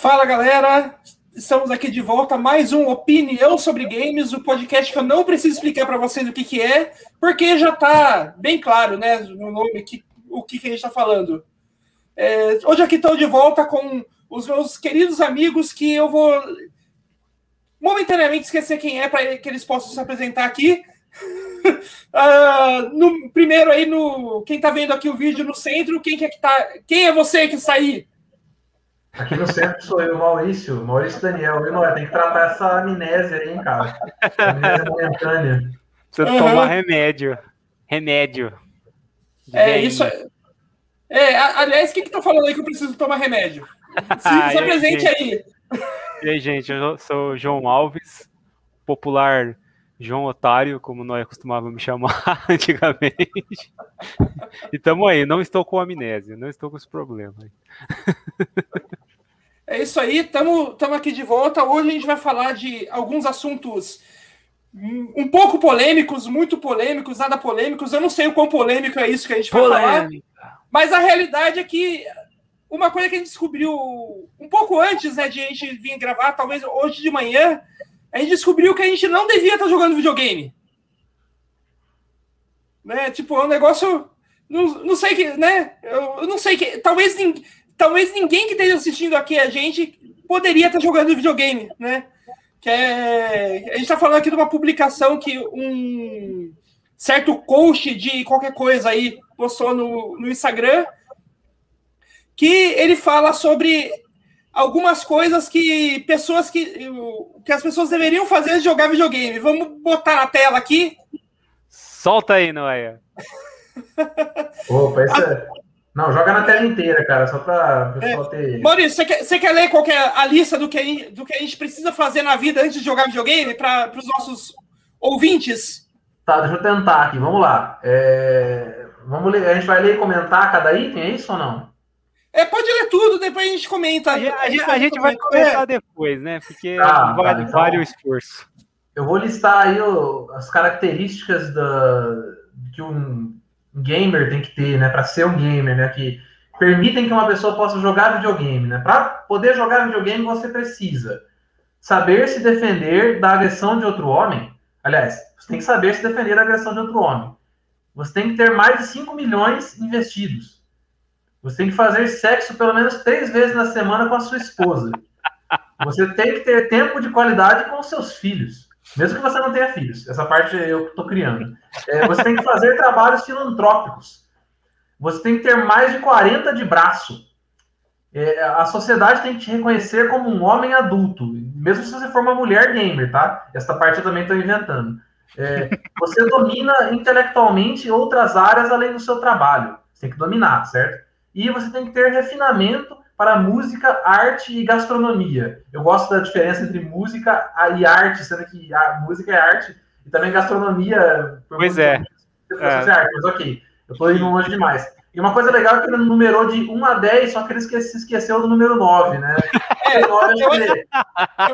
Fala galera, estamos aqui de volta mais um Opinião sobre Games, o podcast que eu não preciso explicar para vocês o que, que é, porque já está bem claro, né, no nome que, o que, que a gente está falando. É, hoje aqui estou de volta com os meus queridos amigos que eu vou momentaneamente esquecer quem é para que eles possam se apresentar aqui. uh, no primeiro aí no quem está vendo aqui o vídeo no centro, quem que é que tá? Quem é você que está aí? Aqui no centro sou eu, Maurício, Maurício Daniel. Eu, não, tem que tratar essa amnésia aí, hein, cara. Amnésia momentânea. Você uhum. toma remédio. Remédio. É, isso. É, aliás, o que que tá falando aí que eu preciso tomar remédio? Se, ah, se apresente aí. E aí, gente, eu sou o João Alves, popular João Otário, como nós costumávamos me chamar antigamente. E tamo aí, não estou com amnésia, não estou com esse problema. É isso aí, estamos aqui de volta. Hoje a gente vai falar de alguns assuntos um pouco polêmicos, muito polêmicos, nada polêmicos. Eu não sei o quão polêmico é isso que a gente vai Polêmica. falar. Mas a realidade é que uma coisa que a gente descobriu um pouco antes né, de a gente vir gravar, talvez hoje de manhã, a gente descobriu que a gente não devia estar jogando videogame. Né? Tipo, é um negócio. Não, não sei que, né? Eu, eu não sei que. Talvez, talvez ninguém que esteja assistindo aqui a gente poderia estar jogando videogame, né? Que é, a gente está falando aqui de uma publicação que um certo coach de qualquer coisa aí postou no, no Instagram que ele fala sobre algumas coisas que pessoas que, que as pessoas deveriam fazer antes de jogar videogame. Vamos botar na tela aqui. Solta aí, Noé. Opa, esse é... Não, joga na tela inteira, cara, só para o pessoal é. ter. Maurício, você quer, você quer ler qual que é a lista do que, a gente, do que a gente precisa fazer na vida antes de jogar videogame para os nossos ouvintes? Tá, deixa eu tentar aqui, vamos lá. É... Vamos ler, a gente vai ler e comentar cada item, é isso ou não? É, pode ler tudo, depois a gente comenta. A, gente, a gente, a gente vai comentar é. depois, né? Porque tá, vale, tá, então, vale o esforço. Eu vou listar aí o, as características da, que um gamer tem que ter, né? Para ser um gamer, né? Que permitem que uma pessoa possa jogar videogame, né? Para poder jogar videogame, você precisa saber se defender da agressão de outro homem. Aliás, você tem que saber se defender da agressão de outro homem. Você tem que ter mais de 5 milhões investidos. Você tem que fazer sexo pelo menos três vezes na semana com a sua esposa. Você tem que ter tempo de qualidade com seus filhos. Mesmo que você não tenha filhos. Essa parte eu estou criando. É, você tem que fazer trabalhos filantrópicos. Você tem que ter mais de 40 de braço. É, a sociedade tem que te reconhecer como um homem adulto. Mesmo se você for uma mulher gamer, tá? Essa parte eu também estou inventando. É, você domina intelectualmente outras áreas além do seu trabalho. Você tem que dominar, certo? E você tem que ter refinamento para música, arte e gastronomia. Eu gosto da diferença entre música e arte, sendo que a música é arte e também gastronomia. Pois é. é. Arte, mas ok, eu estou indo longe demais. E uma coisa legal é que ele numerou de 1 a 10, só que ele se esqueceu do número 9, né? É, 9 é,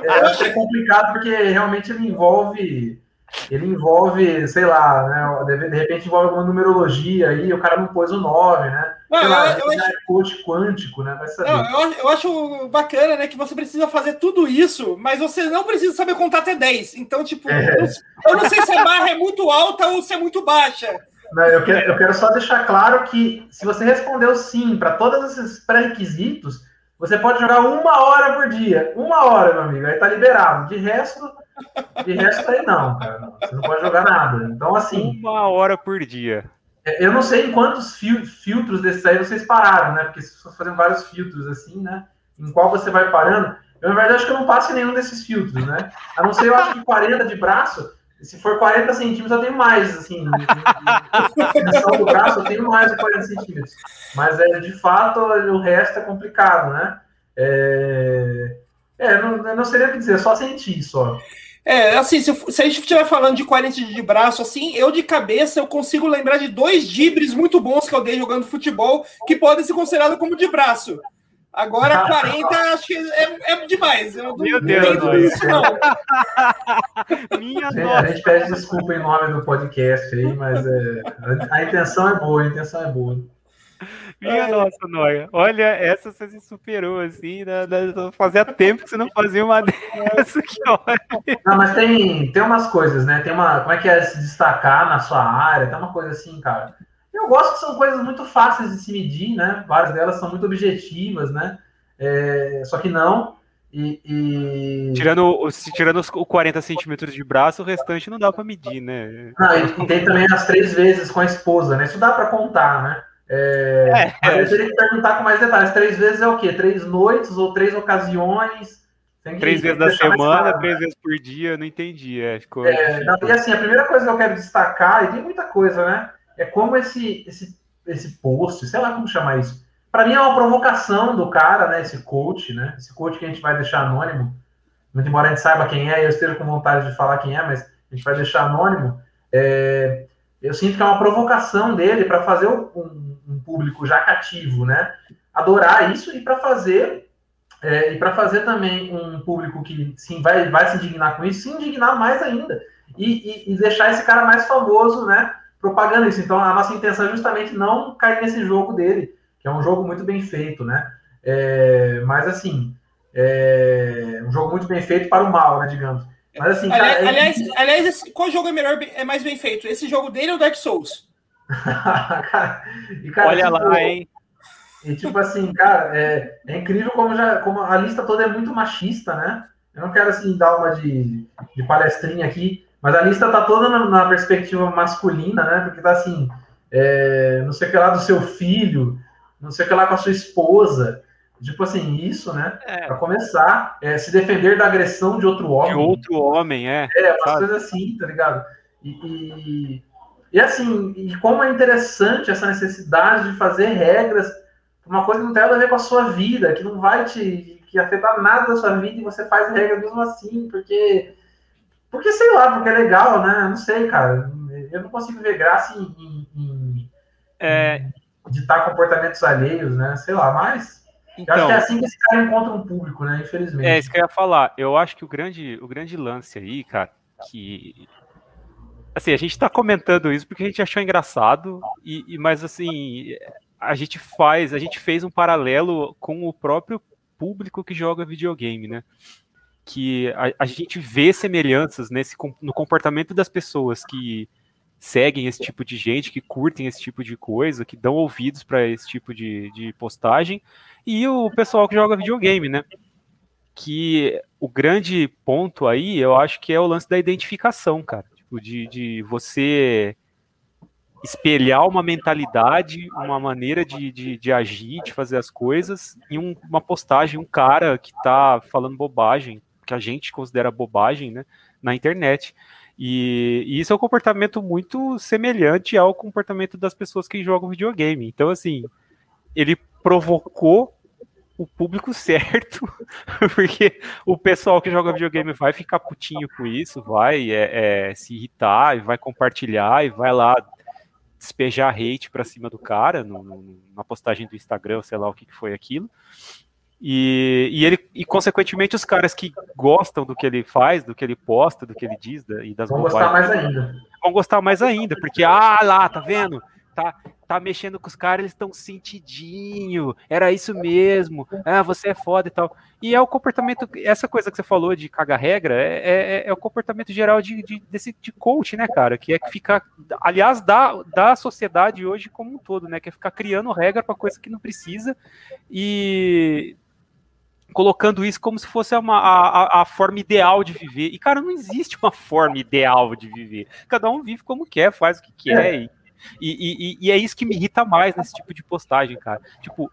é, é complicado porque realmente ele envolve ele envolve, sei lá, né, de, repente envolve alguma numerologia aí, o cara não pôs o 9, né? Não, sei lá, eu, eu acho... é quântico, né? Vai saber. Não, eu, eu, acho bacana, né, que você precisa fazer tudo isso, mas você não precisa saber contar até 10. Então, tipo, é. eu não sei se a barra é muito alta ou se é muito baixa. Não, eu, quero, eu quero só deixar claro que se você respondeu sim para todos esses pré-requisitos, você pode jogar uma hora por dia. Uma hora, meu amigo, aí tá liberado. De resto, de resto aí não, cara. Você não pode jogar nada. Então, assim. Uma hora por dia. É, eu não sei em quantos fil filtros desses aí vocês pararam, né? Porque se você fazendo vários filtros assim, né? Em qual você vai parando. Eu, na verdade, acho que eu não passo em nenhum desses filtros, né? A não ser, eu acho que 40 de braço. Se for 40 centímetros, eu tenho mais, assim. Dimensão do braço, eu tenho mais de 40 centímetros. Mas, é, de fato, o resto é complicado, né? É, é não, não seria o que dizer, só sentir, só. É, assim, se, se, a gente estiver falando de 40 de braço, assim, eu de cabeça eu consigo lembrar de dois dibres muito bons que eu dei jogando futebol que podem ser considerados como de braço. Agora, 40, acho que é, é demais. Eu Meu Deus, isso, não. Minha Sim, a gente pede desculpa em nome do podcast aí, mas é, a, a, intenção é boa, a intenção é boa. Minha é. nossa, Noia. Olha, essa você se superou, assim. Né? né fazia tempo que você não fazia uma dessa que olha. Não, mas tem, tem umas coisas, né? Tem uma. Como é que é se destacar na sua área? Tem uma coisa assim, cara. Eu gosto que são coisas muito fáceis de se medir, né? Várias delas são muito objetivas, né? É, só que não. E, e... Tirando, tirando os 40 centímetros de braço, o restante não dá para medir, né? Ah, e tem também as três vezes com a esposa, né? Isso dá para contar, né? É, é, eu teria que perguntar com mais detalhes. Três vezes é o quê? Três noites ou três ocasiões? três vezes da semana, três vezes por dia, não entendi. É, ficou... é, e assim, a primeira coisa que eu quero destacar, e tem muita coisa, né? É como esse, esse, esse post, sei lá como chamar isso, para mim é uma provocação do cara, né? Esse coach, né? Esse coach que a gente vai deixar anônimo, muito embora a gente saiba quem é, eu esteja com vontade de falar quem é, mas a gente vai deixar anônimo. É, eu sinto que é uma provocação dele para fazer um, público já cativo, né? Adorar isso e para fazer é, e para fazer também um público que sim vai, vai se indignar com isso, se indignar mais ainda e, e, e deixar esse cara mais famoso, né? Propagando isso. Então a nossa intenção é justamente não cair nesse jogo dele que é um jogo muito bem feito, né? É, mas assim, é um jogo muito bem feito para o mal, né, digamos. Mas assim, aliás, cara, aliás, é... aliás, qual jogo é melhor, é mais bem feito? Esse jogo dele ou Dark Souls? cara, e, cara, Olha tipo, lá, hein? E tipo assim, cara, é, é incrível como, já, como a lista toda é muito machista, né? Eu não quero assim dar uma de, de palestrinha aqui, mas a lista tá toda na, na perspectiva masculina, né? Porque tá assim, é, não sei o que lá do seu filho, não sei o que lá com a sua esposa. Tipo assim, isso, né? É. Para começar, é, se defender da agressão de outro homem. De outro homem, é. É, umas coisas assim, tá ligado? E, e, e, assim, e como é interessante essa necessidade de fazer regras, uma coisa que não tem nada a ver com a sua vida, que não vai te que afetar nada da sua vida e você faz regras mesmo assim, porque. Porque sei lá, porque é legal, né? Não sei, cara. Eu não consigo ver graça em, em, em é, ditar comportamentos alheios, né? Sei lá, mas. Então, eu acho que é então. assim que esse cara encontra um público, né? Infelizmente. É isso que eu ia falar. Eu acho que o grande, o grande lance aí, cara, que. Assim, a gente tá comentando isso porque a gente achou engraçado, e, e mas assim, a gente faz, a gente fez um paralelo com o próprio público que joga videogame, né? Que a, a gente vê semelhanças nesse, no comportamento das pessoas que seguem esse tipo de gente, que curtem esse tipo de coisa, que dão ouvidos para esse tipo de, de postagem, e o pessoal que joga videogame, né? Que o grande ponto aí, eu acho que é o lance da identificação, cara. De, de você espelhar uma mentalidade, uma maneira de, de, de agir, de fazer as coisas, em um, uma postagem, um cara que tá falando bobagem, que a gente considera bobagem, né, na internet. E, e, isso é um comportamento muito semelhante ao comportamento das pessoas que jogam videogame. Então, assim, ele provocou o público certo, porque o pessoal que joga videogame vai ficar putinho com isso, vai é, é, se irritar, e vai compartilhar, e vai lá despejar hate pra cima do cara, no, no, na postagem do Instagram, sei lá o que, que foi aquilo. E, e, ele, e, consequentemente, os caras que gostam do que ele faz, do que ele posta, do que ele diz da, e das Vão gostar mais ainda. Vão gostar mais ainda, porque, ah lá, tá vendo? Tá, tá mexendo com os caras, eles estão sentidinho, era isso mesmo, ah, você é foda e tal. E é o comportamento, essa coisa que você falou de cagar regra, é, é, é o comportamento geral de, de, desse, de coach, né, cara? Que é que ficar, aliás, da, da sociedade hoje como um todo, né? Que é ficar criando regra para coisa que não precisa e colocando isso como se fosse uma, a, a, forma ideal de viver. E, cara, não existe uma forma ideal de viver. Cada um vive como quer, faz o que quer. É. E, e, e, é isso que me irrita mais nesse tipo de postagem, cara. Tipo,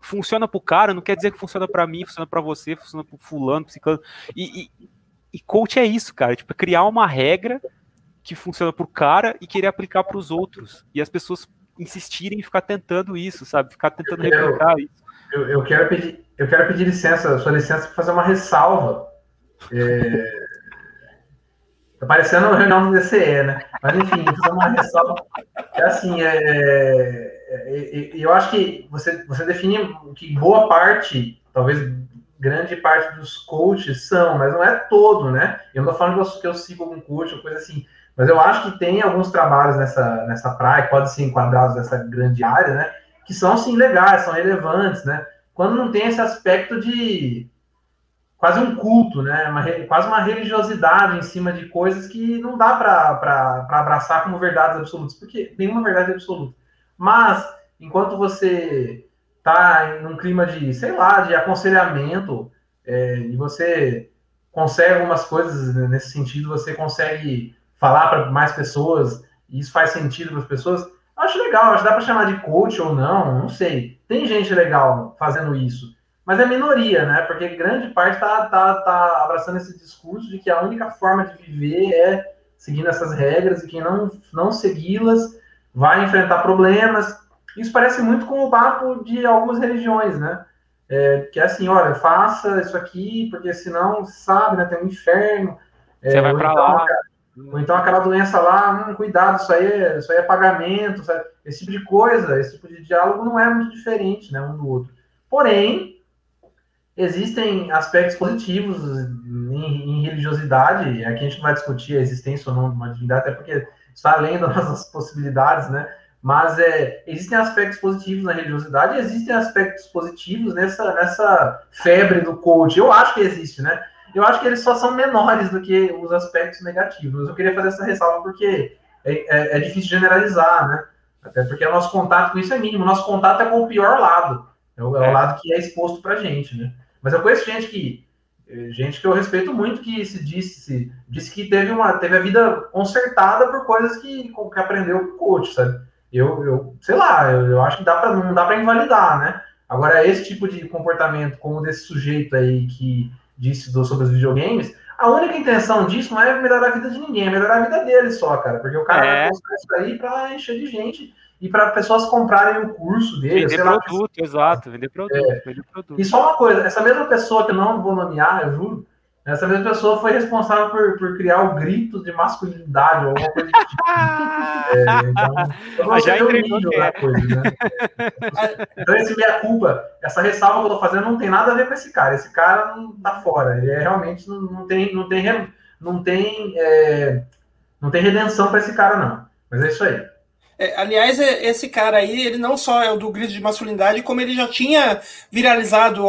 funciona pro cara, não quer dizer que funciona para mim, funciona para você, funciona pro fulano, pro ciclano. E, e, e coach é isso, cara. Tipo, é criar uma regra que funciona pro cara e querer aplicar para os outros. E as pessoas insistirem em ficar tentando isso, sabe? Ficar tentando replicar eu, isso. Eu, eu, quero pedir, eu quero pedir licença, sua licença, para fazer uma ressalva. É... Tá parecendo uma reunião do DCE, né? Mas enfim, fazer uma ressalva. É assim, é, é, é, eu acho que você, você define que boa parte, talvez grande parte dos coaches são, mas não é todo, né? Eu não tô falando que eu, que eu sigo algum coach ou coisa assim, mas eu acho que tem alguns trabalhos nessa, nessa praia, podem ser enquadrados nessa grande área, né? que são sim legais, são relevantes, né? Quando não tem esse aspecto de quase um culto, né? Uma, quase uma religiosidade em cima de coisas que não dá para abraçar como verdades absolutas, porque nenhuma verdade é absoluta. Mas, enquanto você está em um clima de, sei lá, de aconselhamento, é, e você consegue algumas coisas nesse sentido, você consegue falar para mais pessoas, e isso faz sentido para as pessoas, acho legal, acho que dá para chamar de coach ou não, não sei. Tem gente legal fazendo isso, mas é minoria, né? Porque grande parte está tá, tá abraçando esse discurso de que a única forma de viver é seguindo essas regras e quem não, não segui-las vai enfrentar problemas. Isso parece muito com o papo de algumas religiões, né? É, que é assim, olha, faça isso aqui, porque senão, sabe, né, tem um inferno. É, Você vai para então, lá. Ou então aquela doença lá, hum, cuidado, isso aí, é, isso aí é pagamento, sabe? esse tipo de coisa, esse tipo de diálogo não é muito diferente, né, um do outro. Porém, existem aspectos positivos em, em religiosidade, aqui a gente não vai discutir a existência ou não de uma divindade, até porque está além das nossas possibilidades, né? Mas é, existem aspectos positivos na religiosidade e existem aspectos positivos nessa, nessa febre do coach. Eu acho que existe, né? Eu acho que eles só são menores do que os aspectos negativos. Eu queria fazer essa ressalva porque é, é, é difícil generalizar, né? Até porque o nosso contato com isso é mínimo. Nosso contato é com o pior lado. É o, é o é. lado que é exposto pra gente, né? Mas eu conheço gente que eh, gente que eu respeito muito que se disse, se, disse que teve uma teve a vida consertada por coisas que, que aprendeu com o coach, sabe? Eu, eu sei lá, eu, eu acho que dá pra, não dá para invalidar, né? Agora, esse tipo de comportamento, como desse sujeito aí que disse do, sobre os videogames, a única intenção disso não é melhorar a vida de ninguém, é melhorar a vida dele só, cara. Porque o cara é. vai postar isso aí pra encher de gente e para pessoas comprarem o curso dele. Vender produto, lá, exato, vender produto, é. vender produto. E só uma coisa, essa mesma pessoa que eu não vou nomear, eu juro, essa mesma pessoa foi responsável por, por criar o grito de masculinidade ou alguma coisa tipo. é, então, eu já entregou da coisa, né? Então, esse minha culpa, essa ressalva que eu tô fazendo não tem nada a ver com esse cara. Esse cara não tá fora. Ele é, realmente não, não tem, não tem, não tem, é, não tem redenção para esse cara, não. Mas é isso aí. É, aliás, é, esse cara aí, ele não só é o do grito de masculinidade, como ele já tinha viralizado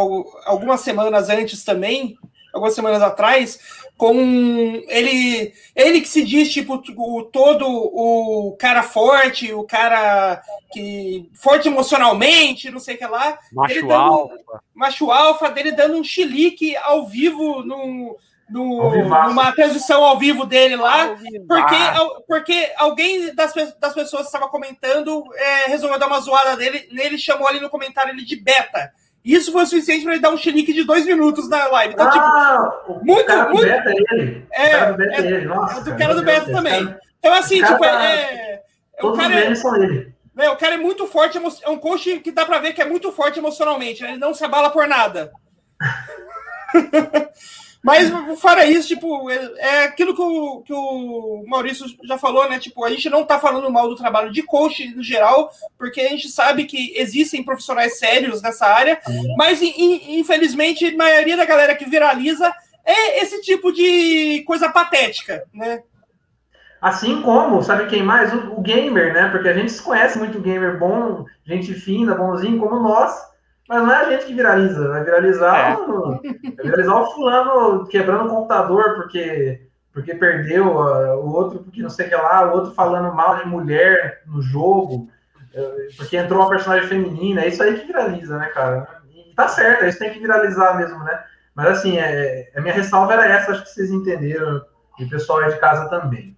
algumas semanas antes também, algumas semanas atrás, com ele ele que se diz tipo o todo o cara forte, o cara que forte emocionalmente, não sei o que lá, macho dando, alfa, macho alfa dele dando um chilique ao vivo no no, numa transmissão ao vivo dele lá, porque, porque alguém das, das pessoas que estava comentando é, resolveu dar uma zoada dele, nele chamou ali no comentário ele de beta. Isso foi o suficiente para ele dar um chilique de dois minutos na live. Então, tipo, ah, tipo, muito, cara muito. Beta é ele. É, cara do beta é, ele. Nossa, é do cara do beta também. Cara, então, assim, tipo, tá, é. Todos o cara é, são ele. É, o cara é muito forte, é um coach que dá para ver que é muito forte emocionalmente, né? ele não se abala por nada. Mas fora isso, tipo, é, é aquilo que o, que o Maurício já falou, né? Tipo, a gente não tá falando mal do trabalho de coach no geral, porque a gente sabe que existem profissionais sérios nessa área, mas infelizmente a maioria da galera que viraliza é esse tipo de coisa patética, né? Assim como, sabe quem mais? O, o gamer, né? Porque a gente se conhece muito gamer bom, gente fina, bonzinho, como nós. Mas não é a gente que viraliza, vai viralizar, é. o, vai viralizar o fulano quebrando o computador porque, porque perdeu, o outro porque não sei o que lá, o outro falando mal de mulher no jogo, é, porque entrou uma personagem feminina, é isso aí que viraliza, né, cara? E tá certo, é isso tem que viralizar mesmo, né? Mas assim, é, a minha ressalva era essa, acho que vocês entenderam, e o pessoal aí de casa também.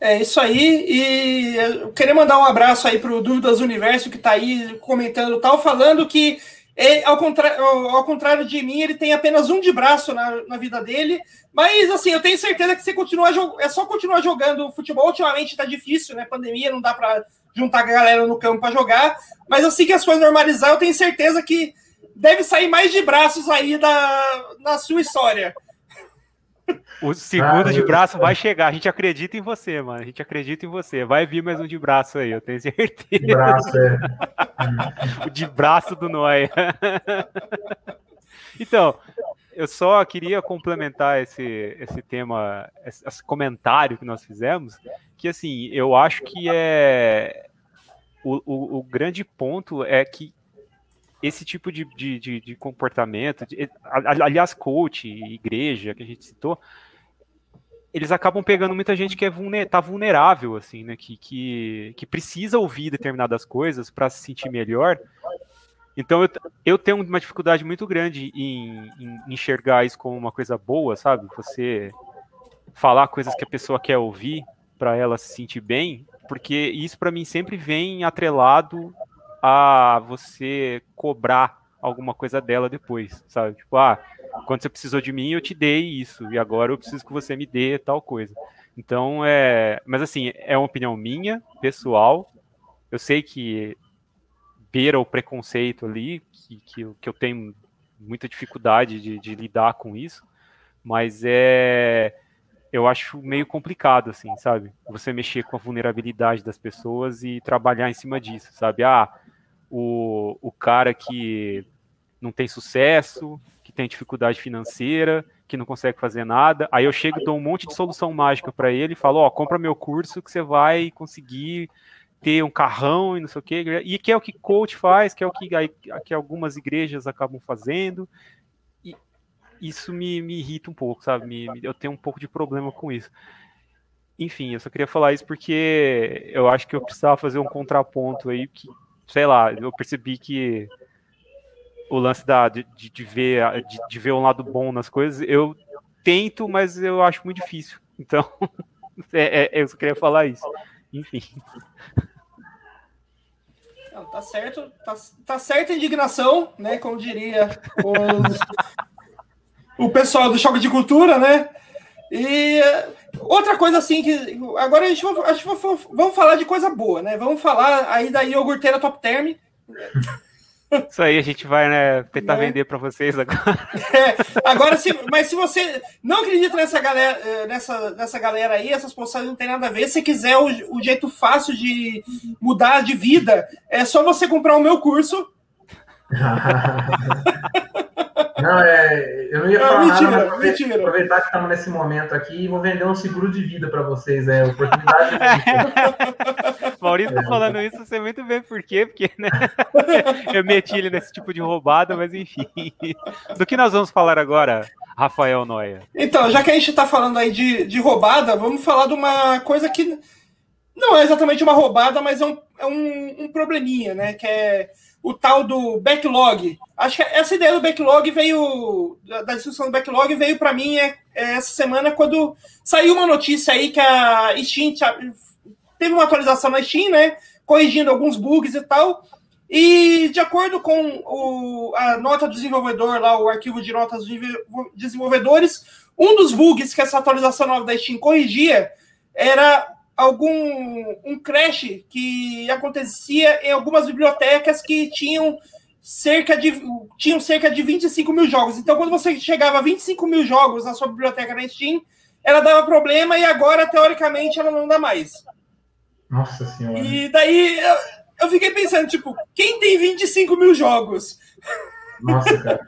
É isso aí, e eu queria mandar um abraço aí para o Dúvidas Universo, que está aí comentando tal, falando que, ele, ao, contrário, ao contrário de mim, ele tem apenas um de braço na, na vida dele, mas assim, eu tenho certeza que você continua é só continuar jogando futebol, ultimamente está difícil, né? Pandemia, não dá para juntar a galera no campo para jogar, mas assim que as coisas normalizar, eu tenho certeza que deve sair mais de braços aí da, na sua história. O segundo ah, de braço vai chegar. A gente acredita em você, mano. A gente acredita em você. Vai vir mais um de braço aí, eu tenho certeza. De braço, é. o de braço do Noia. então, eu só queria complementar esse, esse tema, esse comentário que nós fizemos, que assim, eu acho que é o, o, o grande ponto é que esse tipo de, de, de, de comportamento, de, aliás, coach, igreja que a gente citou, eles acabam pegando muita gente que é vulner, tá vulnerável, assim, né? Que, que, que precisa ouvir determinadas coisas para se sentir melhor. Então eu, eu tenho uma dificuldade muito grande em, em, enxergar isso como uma coisa boa, sabe? Você falar coisas que a pessoa quer ouvir para ela se sentir bem, porque isso para mim sempre vem atrelado a você cobrar alguma coisa dela depois, sabe? Tipo, ah, quando você precisou de mim, eu te dei isso, e agora eu preciso que você me dê tal coisa. Então, é. Mas assim, é uma opinião minha, pessoal. Eu sei que beira o preconceito ali, que, que, que eu tenho muita dificuldade de, de lidar com isso, mas é. Eu acho meio complicado, assim, sabe? Você mexer com a vulnerabilidade das pessoas e trabalhar em cima disso, sabe? Ah, o, o cara que não tem sucesso, tem dificuldade financeira, que não consegue fazer nada. Aí eu chego dou um monte de solução mágica para ele falo: Ó, oh, compra meu curso que você vai conseguir ter um carrão e não sei o quê. E que é o que coach faz, que é o que, que algumas igrejas acabam fazendo. E isso me, me irrita um pouco, sabe? Me, eu tenho um pouco de problema com isso. Enfim, eu só queria falar isso porque eu acho que eu precisava fazer um contraponto aí que, sei lá, eu percebi que o lance da, de, de ver, de, de, ver um lado bom nas coisas, eu tento, mas eu acho muito difícil. Então, é, é, eu só queria falar isso. Enfim. Não, tá certo, tá, tá certa a indignação, né? Como diria os, o pessoal do Choque de Cultura, né? E outra coisa assim que agora a gente, vai, a gente vai, vamos falar de coisa boa, né? Vamos falar aí da iogurteira Top Term. Isso aí a gente vai né, tentar né? vender para vocês agora. É, agora, se, mas se você não acredita nessa galera, eh, nessa, nessa galera aí, essas postagens não tem nada a ver. Se quiser o, o jeito fácil de mudar de vida, é só você comprar o meu curso. Não, é, eu não ia falar não, mentira, nada, mas mentira. aproveitar que estamos nesse momento aqui e vou vender um seguro de vida para vocês, é oportunidade. Maurício tá falando isso, você muito bem por quê, porque né, eu meti ele nesse tipo de roubada, mas enfim. Do que nós vamos falar agora, Rafael Noia? Então, já que a gente está falando aí de, de roubada, vamos falar de uma coisa que não é exatamente uma roubada, mas é um, é um, um probleminha, né? Que é o tal do backlog. Acho que essa ideia do backlog veio, da discussão do backlog veio para mim é, é, essa semana quando saiu uma notícia aí que a Steam teve uma atualização na Steam, né, corrigindo alguns bugs e tal, e de acordo com o, a nota do desenvolvedor lá, o arquivo de notas dos desenvolvedores, um dos bugs que essa atualização nova da Steam corrigia era algum um crash que acontecia em algumas bibliotecas que tinham cerca de tinham cerca de 25 mil jogos. Então, quando você chegava a 25 mil jogos na sua biblioteca na Steam, ela dava problema e agora, teoricamente, ela não dá mais. Nossa senhora. E daí eu, eu fiquei pensando, tipo, quem tem 25 mil jogos? Nossa, cara.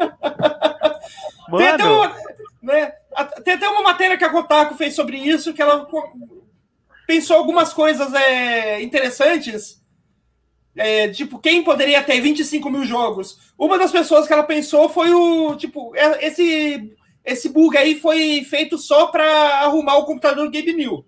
tem, até uma, né, tem até uma matéria que a Kotaku fez sobre isso, que ela pensou algumas coisas é, interessantes. É, tipo, quem poderia ter 25 mil jogos? Uma das pessoas que ela pensou foi o. Tipo, é, esse, esse bug aí foi feito só para arrumar o computador Gabe New.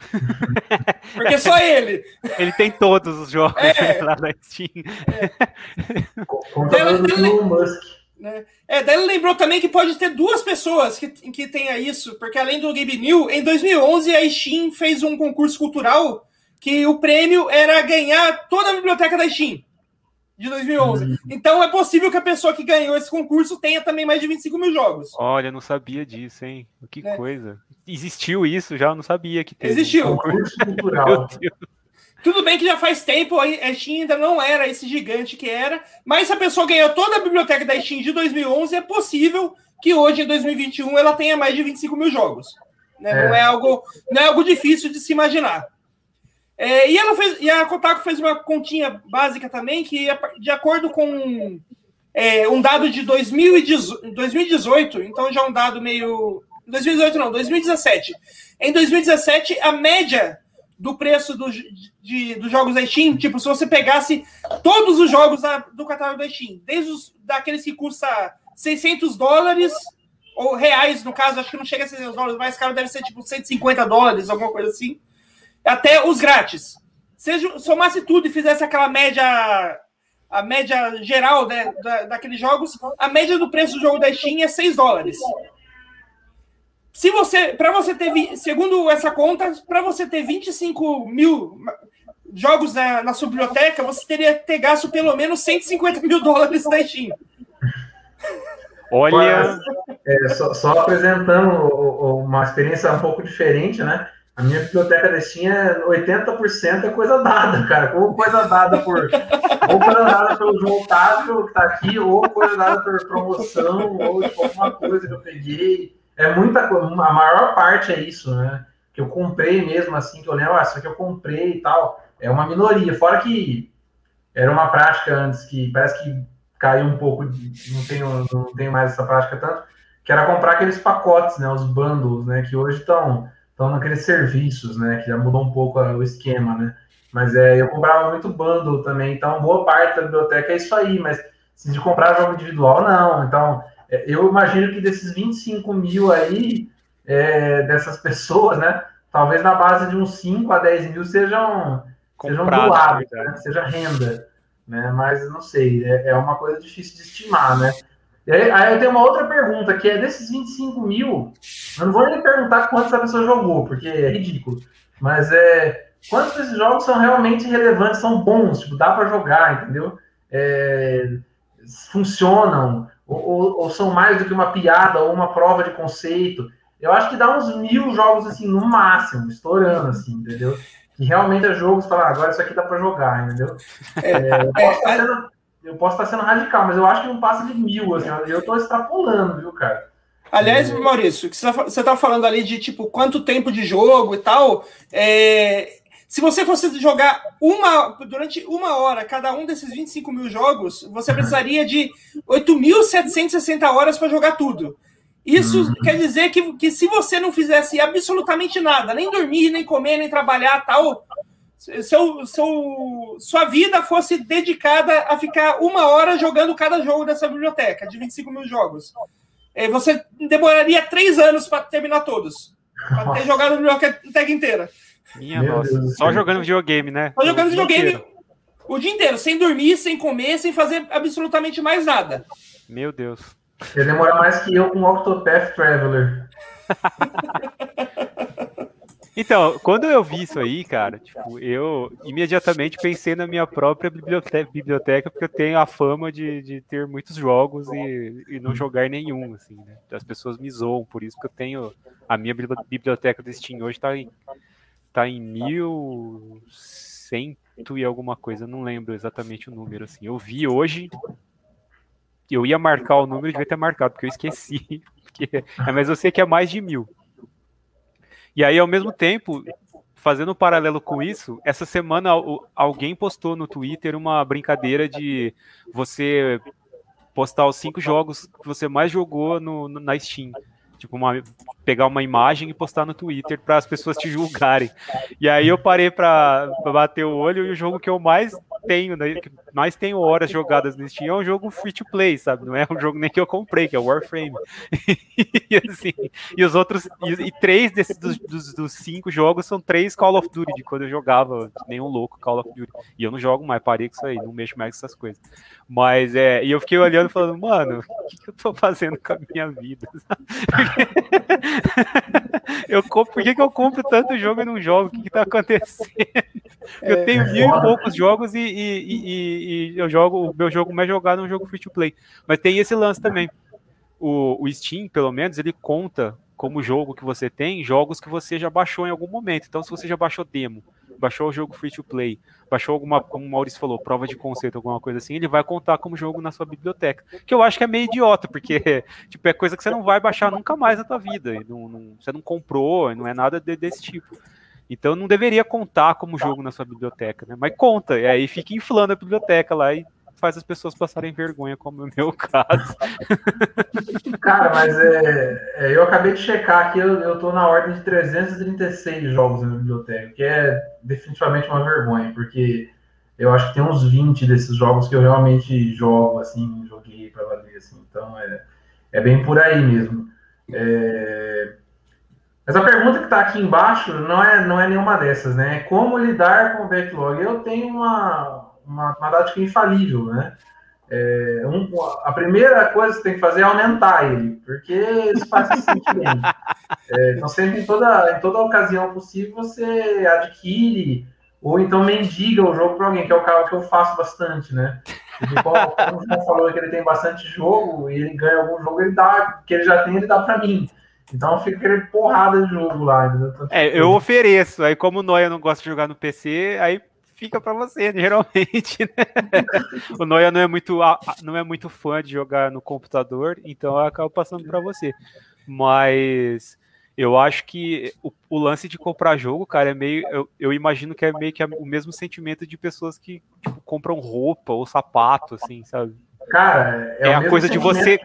Porque só ele. Ele tem todos os jogos é, lá na Steam. É. Computador do Elon Musk. Né? É, daí ele lembrou também que pode ter duas pessoas que, que tenha isso, porque além do Gabe New, em 2011 a Steam fez um concurso cultural que o prêmio era ganhar toda a biblioteca da Steam de 2011. Uhum. Então é possível que a pessoa que ganhou esse concurso tenha também mais de 25 mil jogos. Olha, não sabia disso, hein? Que é. coisa. Existiu isso já? Eu não sabia que teve. Existiu. Concurso cultural. Meu Deus. Tudo bem que já faz tempo, a Steam ainda não era esse gigante que era, mas se a pessoa ganhou toda a biblioteca da Steam de 2011, é possível que hoje, em 2021, ela tenha mais de 25 mil jogos. Né? É. Não, é algo, não é algo difícil de se imaginar. É, e, ela fez, e a Kotaku fez uma continha básica também, que de acordo com é, um dado de 2018, então já é um dado meio. 2018 não, 2017. Em 2017, a média do preço do, de, dos jogos da Steam. Tipo, se você pegasse todos os jogos da, do catálogo da Steam, desde os, daqueles que custa 600 dólares, ou reais, no caso, acho que não chega a 600 dólares, mais caro deve ser tipo 150 dólares, alguma coisa assim, até os grátis. Se somasse tudo e fizesse aquela média a média geral né, da, daqueles jogos, a média do preço do jogo da Steam é 6 dólares. Se você, para você ter, segundo essa conta, para você ter 25 mil jogos na, na sua biblioteca, você teria que ter gasto pelo menos 150 mil dólares da Steam. Olha. É, só, só, apresentando uma experiência um pouco diferente, né? A minha biblioteca da Steam é 80% é coisa dada, cara. Ou coisa dada por. ou coisa dada pelo João Otávio, que tá aqui, ou coisa dada por promoção, ou tipo, alguma coisa que eu peguei. É muita. A maior parte é isso, né? Que eu comprei mesmo, assim, que eu lembro, ah, isso aqui eu comprei e tal. É uma minoria. Fora que era uma prática antes que parece que caiu um pouco, não tenho, não tenho mais essa prática tanto, que era comprar aqueles pacotes, né? Os bundles, né? Que hoje estão estão naqueles serviços, né? Que já mudou um pouco o esquema, né? Mas é, eu comprava muito bundle também, então boa parte da biblioteca é isso aí, mas se de comprar jogo individual, não. Então, eu imagino que desses 25 mil aí, é, dessas pessoas, né? Talvez na base de uns 5 a 10 mil sejam, sejam doados, né, seja renda, né? Mas não sei, é, é uma coisa difícil de estimar, né? Aí eu tenho uma outra pergunta, que é desses 25 mil, eu não vou nem perguntar quantos a pessoa jogou, porque é ridículo. Mas é quantos desses jogos são realmente relevantes, são bons, tipo, dá para jogar, entendeu? É, funcionam, ou, ou, são mais do que uma piada ou uma prova de conceito. Eu acho que dá uns mil jogos assim, no máximo, estourando, assim, entendeu? Que realmente é jogos, falar, ah, agora isso aqui dá para jogar, entendeu? É, posso estar sendo eu posso estar sendo radical, mas eu acho que não passa de mil, assim, eu estou extrapolando, viu, cara? Aliás, é. Maurício, que você está falando ali de tipo quanto tempo de jogo e tal. É, se você fosse jogar uma durante uma hora cada um desses 25 mil jogos, você precisaria de 8.760 horas para jogar tudo. Isso uhum. quer dizer que, que se você não fizesse absolutamente nada, nem dormir, nem comer, nem trabalhar, tal, seu, seu, sua vida fosse dedicada a ficar uma hora jogando cada jogo dessa biblioteca, de 25 mil jogos. É, você demoraria três anos para terminar todos. Para ter jogado a biblioteca inteira. Minha Meu nossa. Deus Só Deus. jogando videogame, né? Só jogando o videogame inteiro. o dia inteiro, sem dormir, sem comer, sem fazer absolutamente mais nada. Meu Deus. Ele demora mais que eu com o Octopath Traveler. Então, quando eu vi isso aí, cara, tipo, eu imediatamente pensei na minha própria biblioteca, biblioteca porque eu tenho a fama de, de ter muitos jogos e, e não jogar nenhum, assim, né? As pessoas me zoam por isso que eu tenho. A minha biblioteca do Steam hoje tá em, tá em 1100 e alguma coisa, não lembro exatamente o número, assim. Eu vi hoje, eu ia marcar o número, devia ter marcado, porque eu esqueci. Porque, mas eu sei que é mais de mil. E aí, ao mesmo tempo, fazendo um paralelo com isso, essa semana alguém postou no Twitter uma brincadeira de você postar os cinco jogos que você mais jogou no na Steam. Tipo, uma, pegar uma imagem e postar no Twitter para as pessoas te julgarem. E aí eu parei para bater o olho e o jogo que eu mais tenho, né, que mais tenho horas jogadas no Steam é um jogo free to play, sabe? Não é um jogo nem que eu comprei, que é Warframe. e, assim, e os outros, e, e três desses dos, dos, dos, cinco jogos são três Call of Duty, de quando eu jogava, nenhum louco Call of Duty. E eu não jogo mais, parei com isso aí, não mexo mais com essas coisas. Mas é, e eu fiquei olhando falando, mano, o que, que eu tô fazendo com a minha vida? eu compro, por que, que eu compro tanto jogo e não jogo? O que, que tá acontecendo? Eu tenho mil e poucos jogos e, e, e, e, eu jogo, o meu jogo mais jogado é um jogo free to play. Mas tem esse lance também. O, o Steam, pelo menos, ele conta como jogo que você tem, jogos que você já baixou em algum momento. Então, se você já baixou demo, baixou o jogo free to play, baixou alguma, como o Maurício falou, prova de conceito, alguma coisa assim, ele vai contar como jogo na sua biblioteca. Que eu acho que é meio idiota, porque tipo, é coisa que você não vai baixar nunca mais na tua vida. Não, não, você não comprou, não é nada de, desse tipo. Então não deveria contar como jogo na sua biblioteca, né? Mas conta, e aí fica inflando a biblioteca lá e faz as pessoas passarem vergonha, como é o meu caso. Cara, mas é, é, eu acabei de checar aqui, eu, eu tô na ordem de 336 jogos na biblioteca, que é definitivamente uma vergonha, porque eu acho que tem uns 20 desses jogos que eu realmente jogo, assim, joguei para valer, assim, então é, é bem por aí mesmo. É... Mas a pergunta que está aqui embaixo não é, não é nenhuma dessas, né? É como lidar com o backlog? Eu tenho uma, uma, uma tática infalível, né? É, um, a primeira coisa que você tem que fazer é aumentar ele, porque isso faz se sentir bem. É, então, sempre em toda, em toda ocasião possível, você adquire ou então mendiga o jogo para alguém, que é o caso que eu faço bastante, né? Como o João falou que ele tem bastante jogo e ele ganha algum jogo, ele dá, que ele já tem, ele dá para mim. Então fica aquele porrada de jogo lá. Então, é, eu ofereço. Aí, como o Noia não gosta de jogar no PC, aí fica para você, geralmente. Né? o Noia não é muito não é muito fã de jogar no computador, então eu acabo passando para você. Mas eu acho que o, o, lance de comprar jogo, cara, é meio. Eu, eu imagino que é meio que o mesmo sentimento de pessoas que tipo, compram roupa ou sapato, assim, sabe? Cara, é, é a coisa de você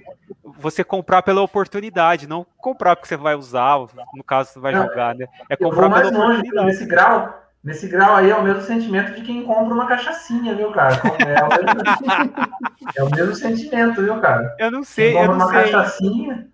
você comprar pela oportunidade, não comprar porque você vai usar, no caso você vai não, jogar, né? É comprar pela longe, oportunidade. Nesse grau, nesse grau aí é o mesmo sentimento de quem compra uma cachaçinha, viu, cara? É o mesmo, é o mesmo sentimento, viu, cara? Eu não sei, eu não uma sei. cachaçinha.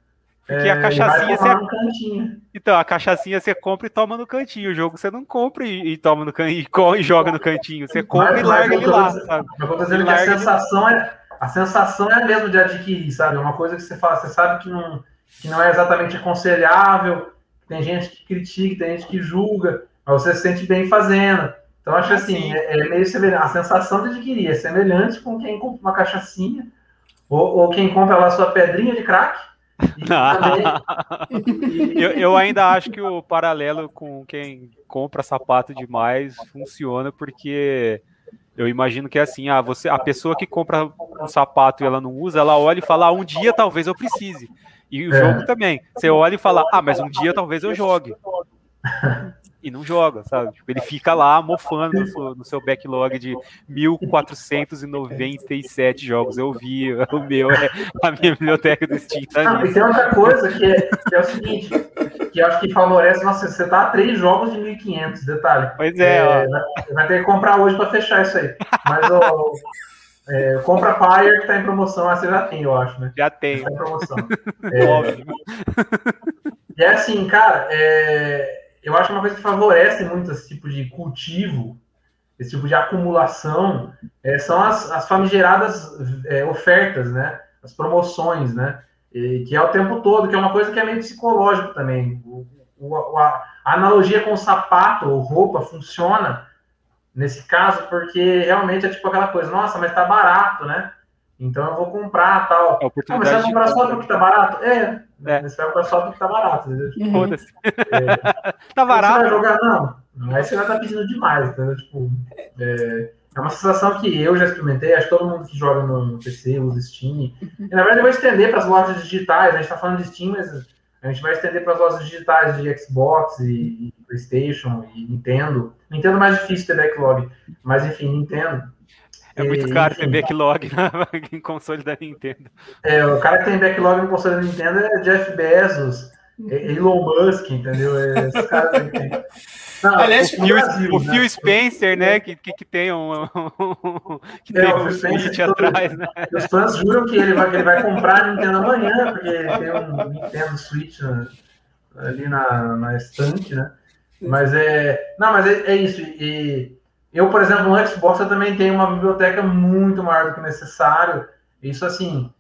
Porque é, a cachaçinha você. Então, a cachaçinha você compra e toma no cantinho. O jogo você não compra e, e toma no cantinho e, e joga no cantinho. Você compra mas, e larga ele lá. Sabe? Eu tô dizendo que a sensação é a sensação é a mesma de adquirir, sabe? É uma coisa que você fala, você sabe que não, que não é exatamente aconselhável, tem gente que critica, tem gente que julga, mas você se sente bem fazendo. Então, acho ah, assim, é, é, meio semelhante. A sensação de adquirir é semelhante com quem compra uma cachaçinha, ou, ou quem compra lá sua pedrinha de crack. Eu, eu ainda acho que o paralelo com quem compra sapato demais funciona, porque eu imagino que é assim, ah, você, a pessoa que compra um sapato e ela não usa, ela olha e fala, ah, um dia talvez eu precise. E o é. jogo também. Você olha e fala, ah, mas um dia talvez eu jogue. e não joga, sabe? Tipo, ele fica lá mofando no seu, no seu, backlog de 1497 jogos. Eu vi o meu, é, a minha biblioteca do Steam. Tá não, e tem outra coisa que é, que é, o seguinte, que acho que favorece, nossa, você tá a três jogos de 1500, detalhe. Pois é, é vai, vai, ter que comprar hoje para fechar isso aí. Mas o é, compra Fire que tá em promoção, ah, você já tem, eu acho, né? Já tem. Tá em promoção. É, Óbvio. E é assim, cara, é, eu acho uma coisa que favorece muito esse tipo de cultivo, esse tipo de acumulação, é, são as, as famigeradas é, ofertas, né? As promoções, né? E, que é o tempo todo, que é uma coisa que é meio psicológico também. O, o, a, a, analogia com o sapato ou roupa funciona nesse caso, porque realmente é tipo aquela coisa, nossa, mas tá barato, né? Então eu vou comprar tal. É ah, mas você vai comprar só porque tá barato? É, é. Você vai comprar só porque tá barato? Tipo, Foda-se. É, tá barato. Você vai jogar, não. Aí você vai estar tá pedindo demais, entendeu? Tipo, é, é, uma sensação que eu já experimentei, acho que todo mundo que joga no PC usa Steam. E, na verdade, eu vou estender para as lojas digitais. A gente está falando de Steam, mas a gente vai estender para as lojas digitais de Xbox e, e, PlayStation e Nintendo. Nintendo é mais difícil ter backlog, mas enfim, Nintendo. É muito caro ter backlog em console da Nintendo. É, o cara que tem backlog no console da Nintendo é Jeff Bezos, é Elon Musk, entendeu? É esses caras aí tem. Não, Aliás, o, Phil, Brasil, o né? Phil Spencer, né? Que, que, que tem um, que é, tem um tweet atrás, né? Os fãs juram que ele vai, que ele vai comprar a Nintendo amanhã, porque tem um Nintendo Switch ali na, na estante, né? Mas é. Não, mas é, é isso. E eu, por exemplo, no Xbox eu também tenho uma biblioteca muito maior do que necessário. Isso, assim,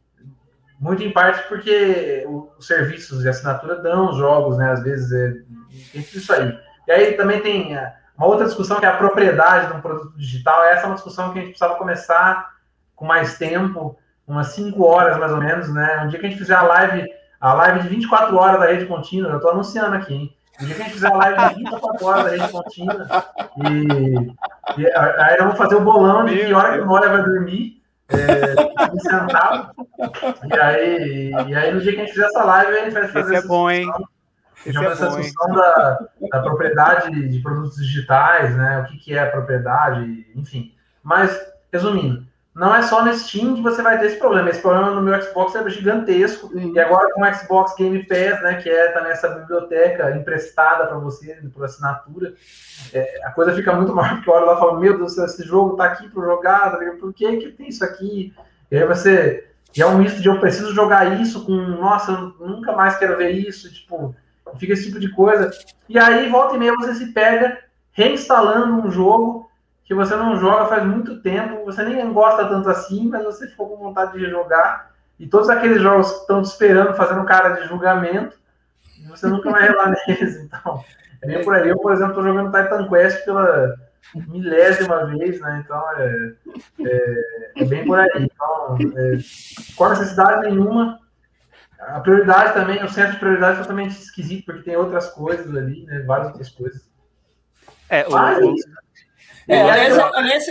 muito em parte porque os serviços de assinatura dão os jogos, né? Às vezes é isso aí. E aí também tem é, uma outra discussão que é a propriedade de um produto digital. Essa é uma discussão que a gente precisava começar com mais tempo, umas 5 horas mais ou menos, né? Um dia que a gente fizer a live, a live de 24 horas da rede contínua, eu estou anunciando aqui, hein? Um dia que a gente fizer a live de 24 horas da rede contínua, e, e aí vou fazer o bolão de que hora que o Moria vai dormir, é, sentado. E aí, e aí, no dia que a gente fizer essa live, a gente vai fazer. Esse é bom, hein? Esse é essa discussão da, da, propriedade de produtos digitais, né? O que, que é a propriedade, enfim. Mas, resumindo, não é só no Steam que você vai ter esse problema. Esse problema no meu Xbox é gigantesco. E agora com o Xbox Game Pass, né, que é também essa biblioteca emprestada para você por assinatura, é, a coisa fica muito maior, porque eu olho lá e falo, meu Deus, esse jogo tá aqui para jogar, tá por que que tem isso aqui? E aí você... E é um misto de eu preciso jogar isso com, nossa, eu nunca mais quero ver isso, tipo, fica esse tipo de coisa. E aí, volta e meia, você se pega reinstalando um jogo que você não joga faz muito tempo, você nem gosta tanto assim, mas você ficou com vontade de jogar. E todos aqueles jogos que estão te esperando, fazendo cara de julgamento, você nunca vai relar neles. Então, é bem por aí. Eu, por exemplo, estou jogando Titan Quest pela milésima vez, né? Então, é, é, é bem por aí. Então, é, com necessidade nenhuma. A prioridade também, o centro de prioridade é totalmente esquisito, porque tem outras coisas ali, né? Várias outras coisas. É, Mas, o, é, aliás, aliás,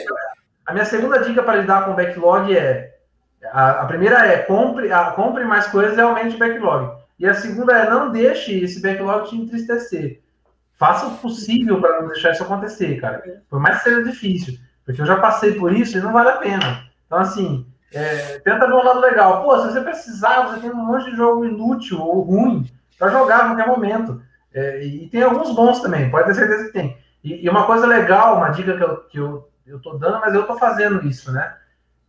a minha segunda dica para lidar com o backlog é: a, a primeira é compre, a, compre mais coisas e aumente o backlog. E a segunda é não deixe esse backlog te entristecer. Faça o possível para não deixar isso acontecer, cara. Por mais que seja difícil. Porque eu já passei por isso e não vale a pena. Então, assim, é, tenta ver um lado legal. Pô, se você precisar, você tem um monte de jogo inútil ou ruim para jogar a qualquer momento. É, e tem alguns bons também, pode ter certeza que tem. E, e, uma coisa legal, uma dica que eu, que eu, eu tô dando, mas eu tô fazendo isso, né?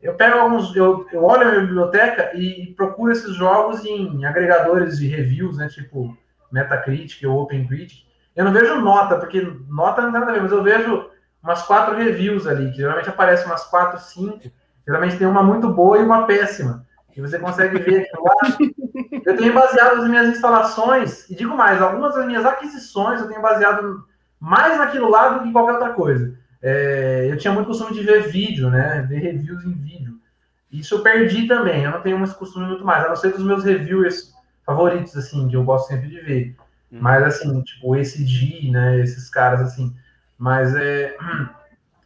Eu pego alguns, eu, eu olho a minha biblioteca e, e procuro esses jogos em agregadores de reviews, né? Tipo Metacritic ou OpenCritic. Eu não vejo nota, porque nota não tem nada a ver, mas eu vejo umas quatro reviews ali, que geralmente aparecem umas quatro, cinco. Geralmente tem uma muito boa e uma péssima. E você consegue ver aquilo lá. Eu tenho baseado as minhas instalações, e digo mais, algumas das minhas aquisições eu tenho baseado mais naquilo lá do que qualquer outra coisa. É, eu tinha muito costume de ver vídeo, né? Ver reviews em vídeo. Isso eu perdi também. Eu não tenho esse costume muito mais, a não ser dos meus reviewers favoritos, assim, que eu gosto sempre de ver. Hum. Mas, assim, tipo, esse G, né? Esses caras, assim. Mas, é...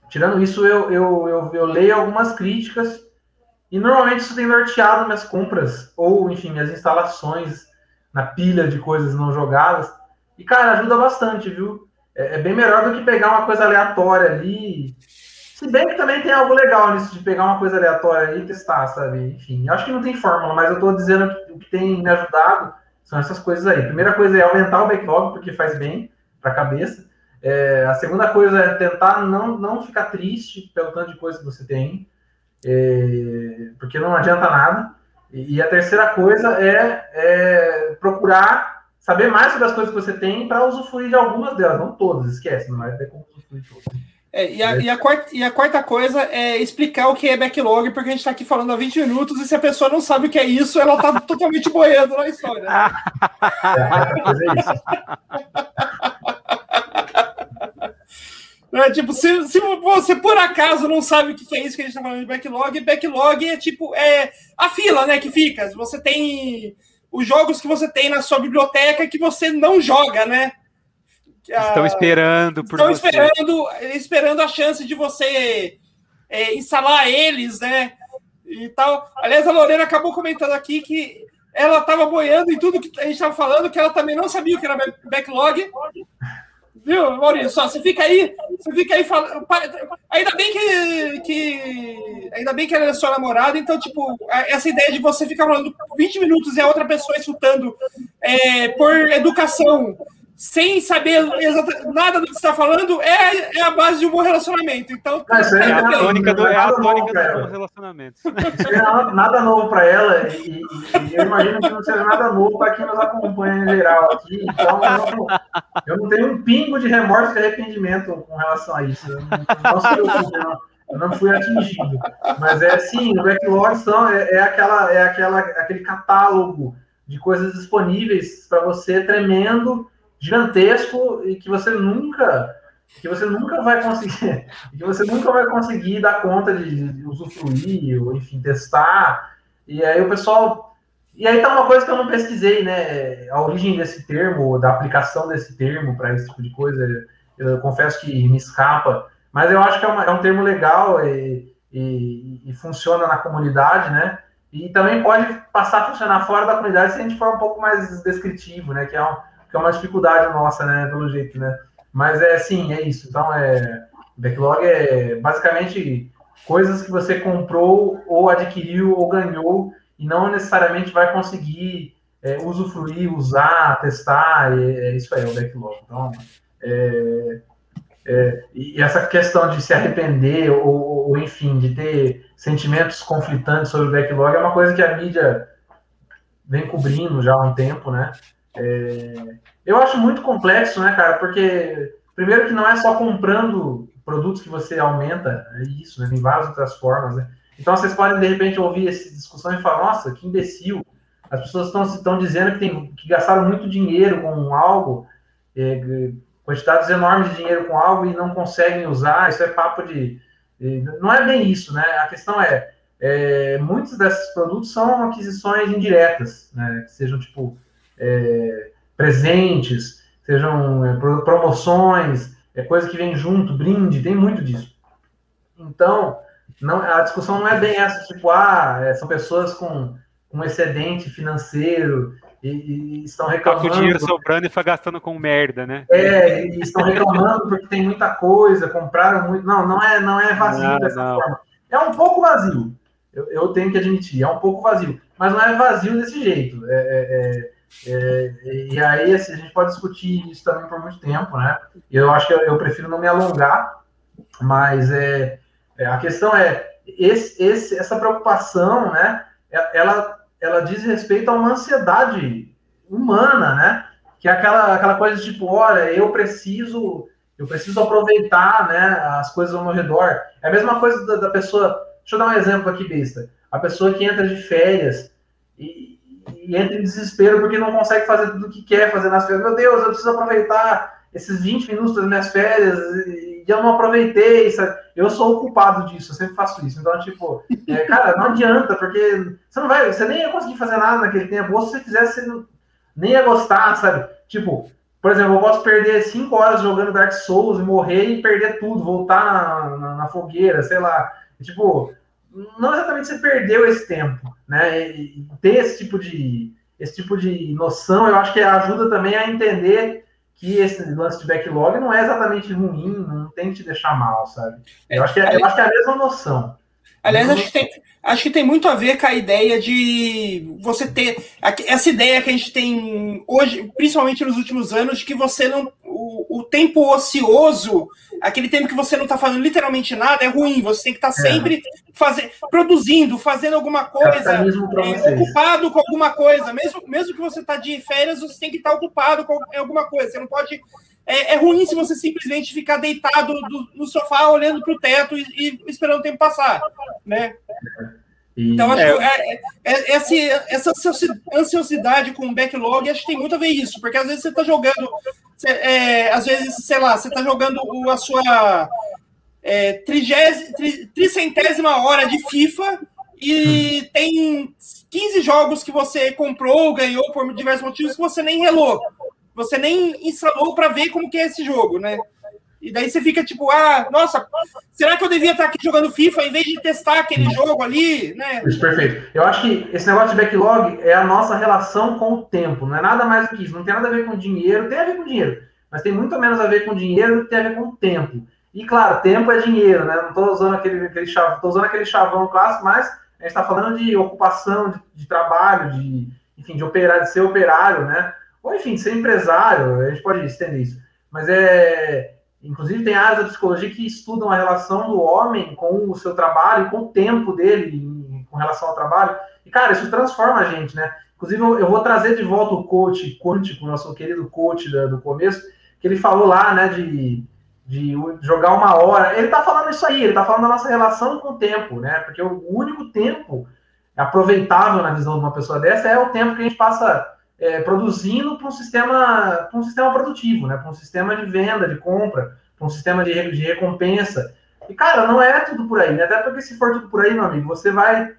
tirando isso, eu, eu, eu, eu leio algumas críticas e normalmente isso tem norteado minhas compras, ou, enfim, minhas instalações na pilha de coisas não jogadas. E, cara, ajuda bastante, viu? é, é bem melhor do que pegar uma coisa aleatória ali. Se bem que também tem algo legal nisso de pegar uma coisa aleatória e testar, sabe? Enfim, acho que não tem fórmula, mas eu estou dizendo que o que tem me ajudado são essas coisas aí. Primeira coisa é aumentar o backlog, porque faz bem para a cabeça. É, a segunda coisa é tentar não, não ficar triste pelo tanto de coisa que você tem, é, porque não adianta nada. E, e a terceira coisa é, é procurar saber mais sobre as coisas que você tem para usufruir de algumas delas, não todas, esquece, não vai ter como usufruir de todas. É, e, a, e, a quarta, e a quarta coisa é explicar o que é backlog, porque a gente está aqui falando há 20 minutos e se a pessoa não sabe o que é isso, ela está totalmente boiando na história. Né? É, isso. É, tipo, se, se você por acaso não sabe o que é isso que a gente está falando de backlog, backlog é tipo é a fila, né, que fica. Você tem os jogos que você tem na sua biblioteca que você não joga, né? Estão ah, esperando por Estão você. esperando, esperando a chance de você é, instalar eles, né? E tal. Aliás, a Lorena acabou comentando aqui que ela estava boiando em tudo que a gente estava falando, que ela também não sabia o que era backlog. Viu, Maurício? Só, você fica aí, você fica aí falando. Ainda bem que, que. Ainda bem que ela é sua namorada, então, tipo, essa ideia de você ficar falando 20 minutos e a outra pessoa escutando é, por educação sem saber nada do que está falando, é, é a base de um bom relacionamento. Então, é, é, a tônica do, é a tônica do bom relacionamento. É nada novo para ela, e, e, eu imagino que não seja nada novo para quem nos acompanha em geral aqui. Então, eu não, eu não, tenho um pingo de remorso e arrependimento com relação a isso. Eu não, não sei o. Eu não fui atingido. Mas é assim, o backlog são, é, é, aquela, é aquela, aquele catálogo de coisas disponíveis para você tremendo gigantesco e que você nunca que você nunca vai conseguir que você nunca vai conseguir dar conta de, usufruir ou enfim testar. E aí o pessoal e aí tá uma coisa que eu não pesquisei né? A origem desse termo da aplicação desse termo para esse tipo de coisa eu confesso que me escapa mas eu acho que é, uma, é um termo legal e, e, e, funciona na comunidade né? E também pode passar a funcionar fora da comunidade se a gente for um pouco mais descritivo né? Que é um que é uma dificuldade nossa, né, pelo jeito, né? Mas é assim, é isso. Então, é, backlog é basicamente coisas que você comprou ou adquiriu ou ganhou e não necessariamente vai conseguir é, usufruir, usar, testar, é, isso aí, é o backlog. Então, é, é, e essa questão de se arrepender ou, ou, enfim, de ter sentimentos conflitantes sobre o backlog é uma coisa que a mídia vem cobrindo já há um tempo, né? É, eu acho muito complexo, né, cara? Porque, primeiro, que não é só comprando produtos que você aumenta, é isso, né? Tem várias outras formas, né? Então, vocês podem, de repente, ouvir essa discussão e falar, nossa, que imbecil. As pessoas estão dizendo que, tem, que gastaram muito dinheiro com algo, é, quantidades enormes de dinheiro com algo e não conseguem usar, isso é papo de... Não é bem isso, né? A questão é, é muitos desses produtos são aquisições indiretas, né? Que sejam, tipo, é, presentes, sejam é, promoções, é coisa que vem junto, brinde, tem muito disso. Então, não, a discussão não é bem essa, tipo, ah, é, são pessoas com, com excedente financeiro e, e estão reclamando. Tá com dinheiro sobrando e foi gastando com merda, né? É, e estão reclamando porque tem muita coisa, compraram muito. Não, não é, não é vazio não, dessa não. forma. É um pouco vazio. Eu, eu, tenho que admitir, é um pouco vazio. Mas não é vazio desse jeito. É, é, é e aí, assim, a gente pode discutir isso também por muito tempo, né? Eu acho que eu, eu prefiro não me alongar, mas é, é, a questão é esse, esse, essa preocupação, né? É, ela, ela diz respeito a uma ansiedade humana, né? Que é aquela, aquela coisa tipo, olha, eu preciso eu preciso aproveitar, né? As coisas ao meu redor. É a mesma coisa da, da pessoa. Deixa eu dar um exemplo aqui, besta. A pessoa que entra de férias e, e entra em desespero porque não consegue fazer tudo o que quer fazer nas férias. Meu Deus, eu preciso aproveitar esses 20 minutos das minhas férias e eu não aproveitei, sabe? Eu sou o culpado disso, eu sempre faço isso. Então, tipo, é, cara, não adianta, porque você não vai, você nem ia conseguir fazer nada naquele tempo, ou se você fizesse, você nem ia gostar, sabe? Tipo, por exemplo, eu posso perder 5 horas jogando Dark Souls e morrer e perder tudo, voltar na, na, na fogueira, sei lá. Tipo, não exatamente você perdeu esse tempo, né? E ter esse tipo de esse tipo de noção, eu acho que ajuda também a entender que esse lance de backlog não é exatamente ruim, não tem que te deixar mal, sabe? Eu acho que é, eu acho que é a mesma noção. Aliás, acho que, tem, acho que tem muito a ver com a ideia de você ter essa ideia que a gente tem hoje, principalmente nos últimos anos, de que você não. O, o tempo ocioso, aquele tempo que você não está fazendo literalmente nada, é ruim. Você tem que estar tá sempre é. fazer, produzindo, fazendo alguma coisa, é, ocupado com alguma coisa. Mesmo, mesmo que você está de férias, você tem que estar tá ocupado com alguma coisa. Você não pode é, é, ruim se você simplesmente ficar deitado do, no sofá olhando para o teto e, e, esperando o tempo passar, né? Então, acho que é, é, é essa, essa ansiosidade com o backlog, acho que tem muito a ver isso, porque às vezes você está jogando, você, é, às vezes, sei lá, você está jogando a sua é, trigésima, tricentésima hora de FIFA e tem 15 jogos que você comprou, ganhou por diversos motivos que você nem relou você nem instalou para ver como que é esse jogo, né? E daí você fica tipo, ah, nossa, será que eu devia estar aqui jogando FIFA em vez de testar aquele jogo ali, né? Isso, perfeito. Eu acho que esse negócio de backlog é a nossa relação com o tempo, não é nada mais do que isso. Não tem nada a ver com dinheiro, tem a ver com dinheiro, mas tem muito menos a ver com dinheiro do que tem a ver com o tempo. E claro, tempo é dinheiro, né? Não estou usando aquele, aquele chavão, tô usando aquele chavão clássico, mas a gente está falando de ocupação, de, de trabalho, de, enfim, de operar, de ser operário, né? ou enfim, ser empresário, a gente pode estender isso. Mas é. Inclusive, tem áreas da psicologia que estudam a relação do homem com o seu trabalho, com o tempo dele com relação ao trabalho. E, cara, isso transforma a gente, né? Inclusive, eu vou trazer de volta o coach quântico, nosso querido coach do começo, que ele falou lá, né, de, de jogar uma hora. Ele tá falando isso aí, ele tá falando da nossa relação com o tempo, né? Porque o único tempo aproveitável na visão de uma pessoa dessa é o tempo que a gente passa é, produzindo para um sistema, para um sistema produtivo, né? Para um sistema de venda, de compra, para um sistema de, de recompensa. E cara, não é tudo por aí, né? Até porque se for tudo por aí, meu amigo, você vai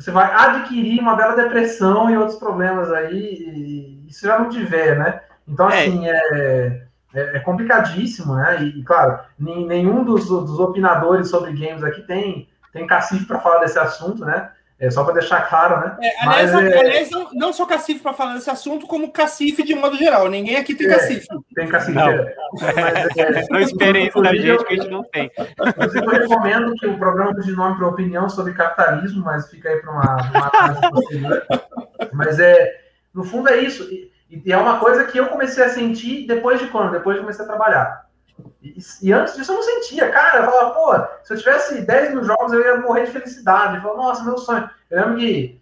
você vai adquirir uma bela depressão e outros problemas aí, e, se já não tiver, né? Então, é. assim, é, é, é complicadíssimo, né? E, claro, nenhum dos, dos opinadores sobre games aqui tem, tem cacife para falar desse assunto, né? É só para deixar claro, né? É, aliás, Mas, é... aliás não, não sou cacife para falar desse assunto, como cacife de modo geral. Ninguém aqui tem é, cacife. Tem cacife. Não, é. Mas, não esperem isso da gente, que a gente não tem. Eu recomendo que o programa de nome para opinião sobre capitalismo, mas fica aí para uma, uma posterior. Mas é, no fundo é isso. E, e é uma coisa que eu comecei a sentir depois de quando? Depois de comecei a trabalhar. E, e, antes disso eu não sentia, cara. Eu falava, pô, se eu tivesse 10 mil jogos eu ia morrer de felicidade. Eu falava, nossa, meu sonho. Eu lembro que.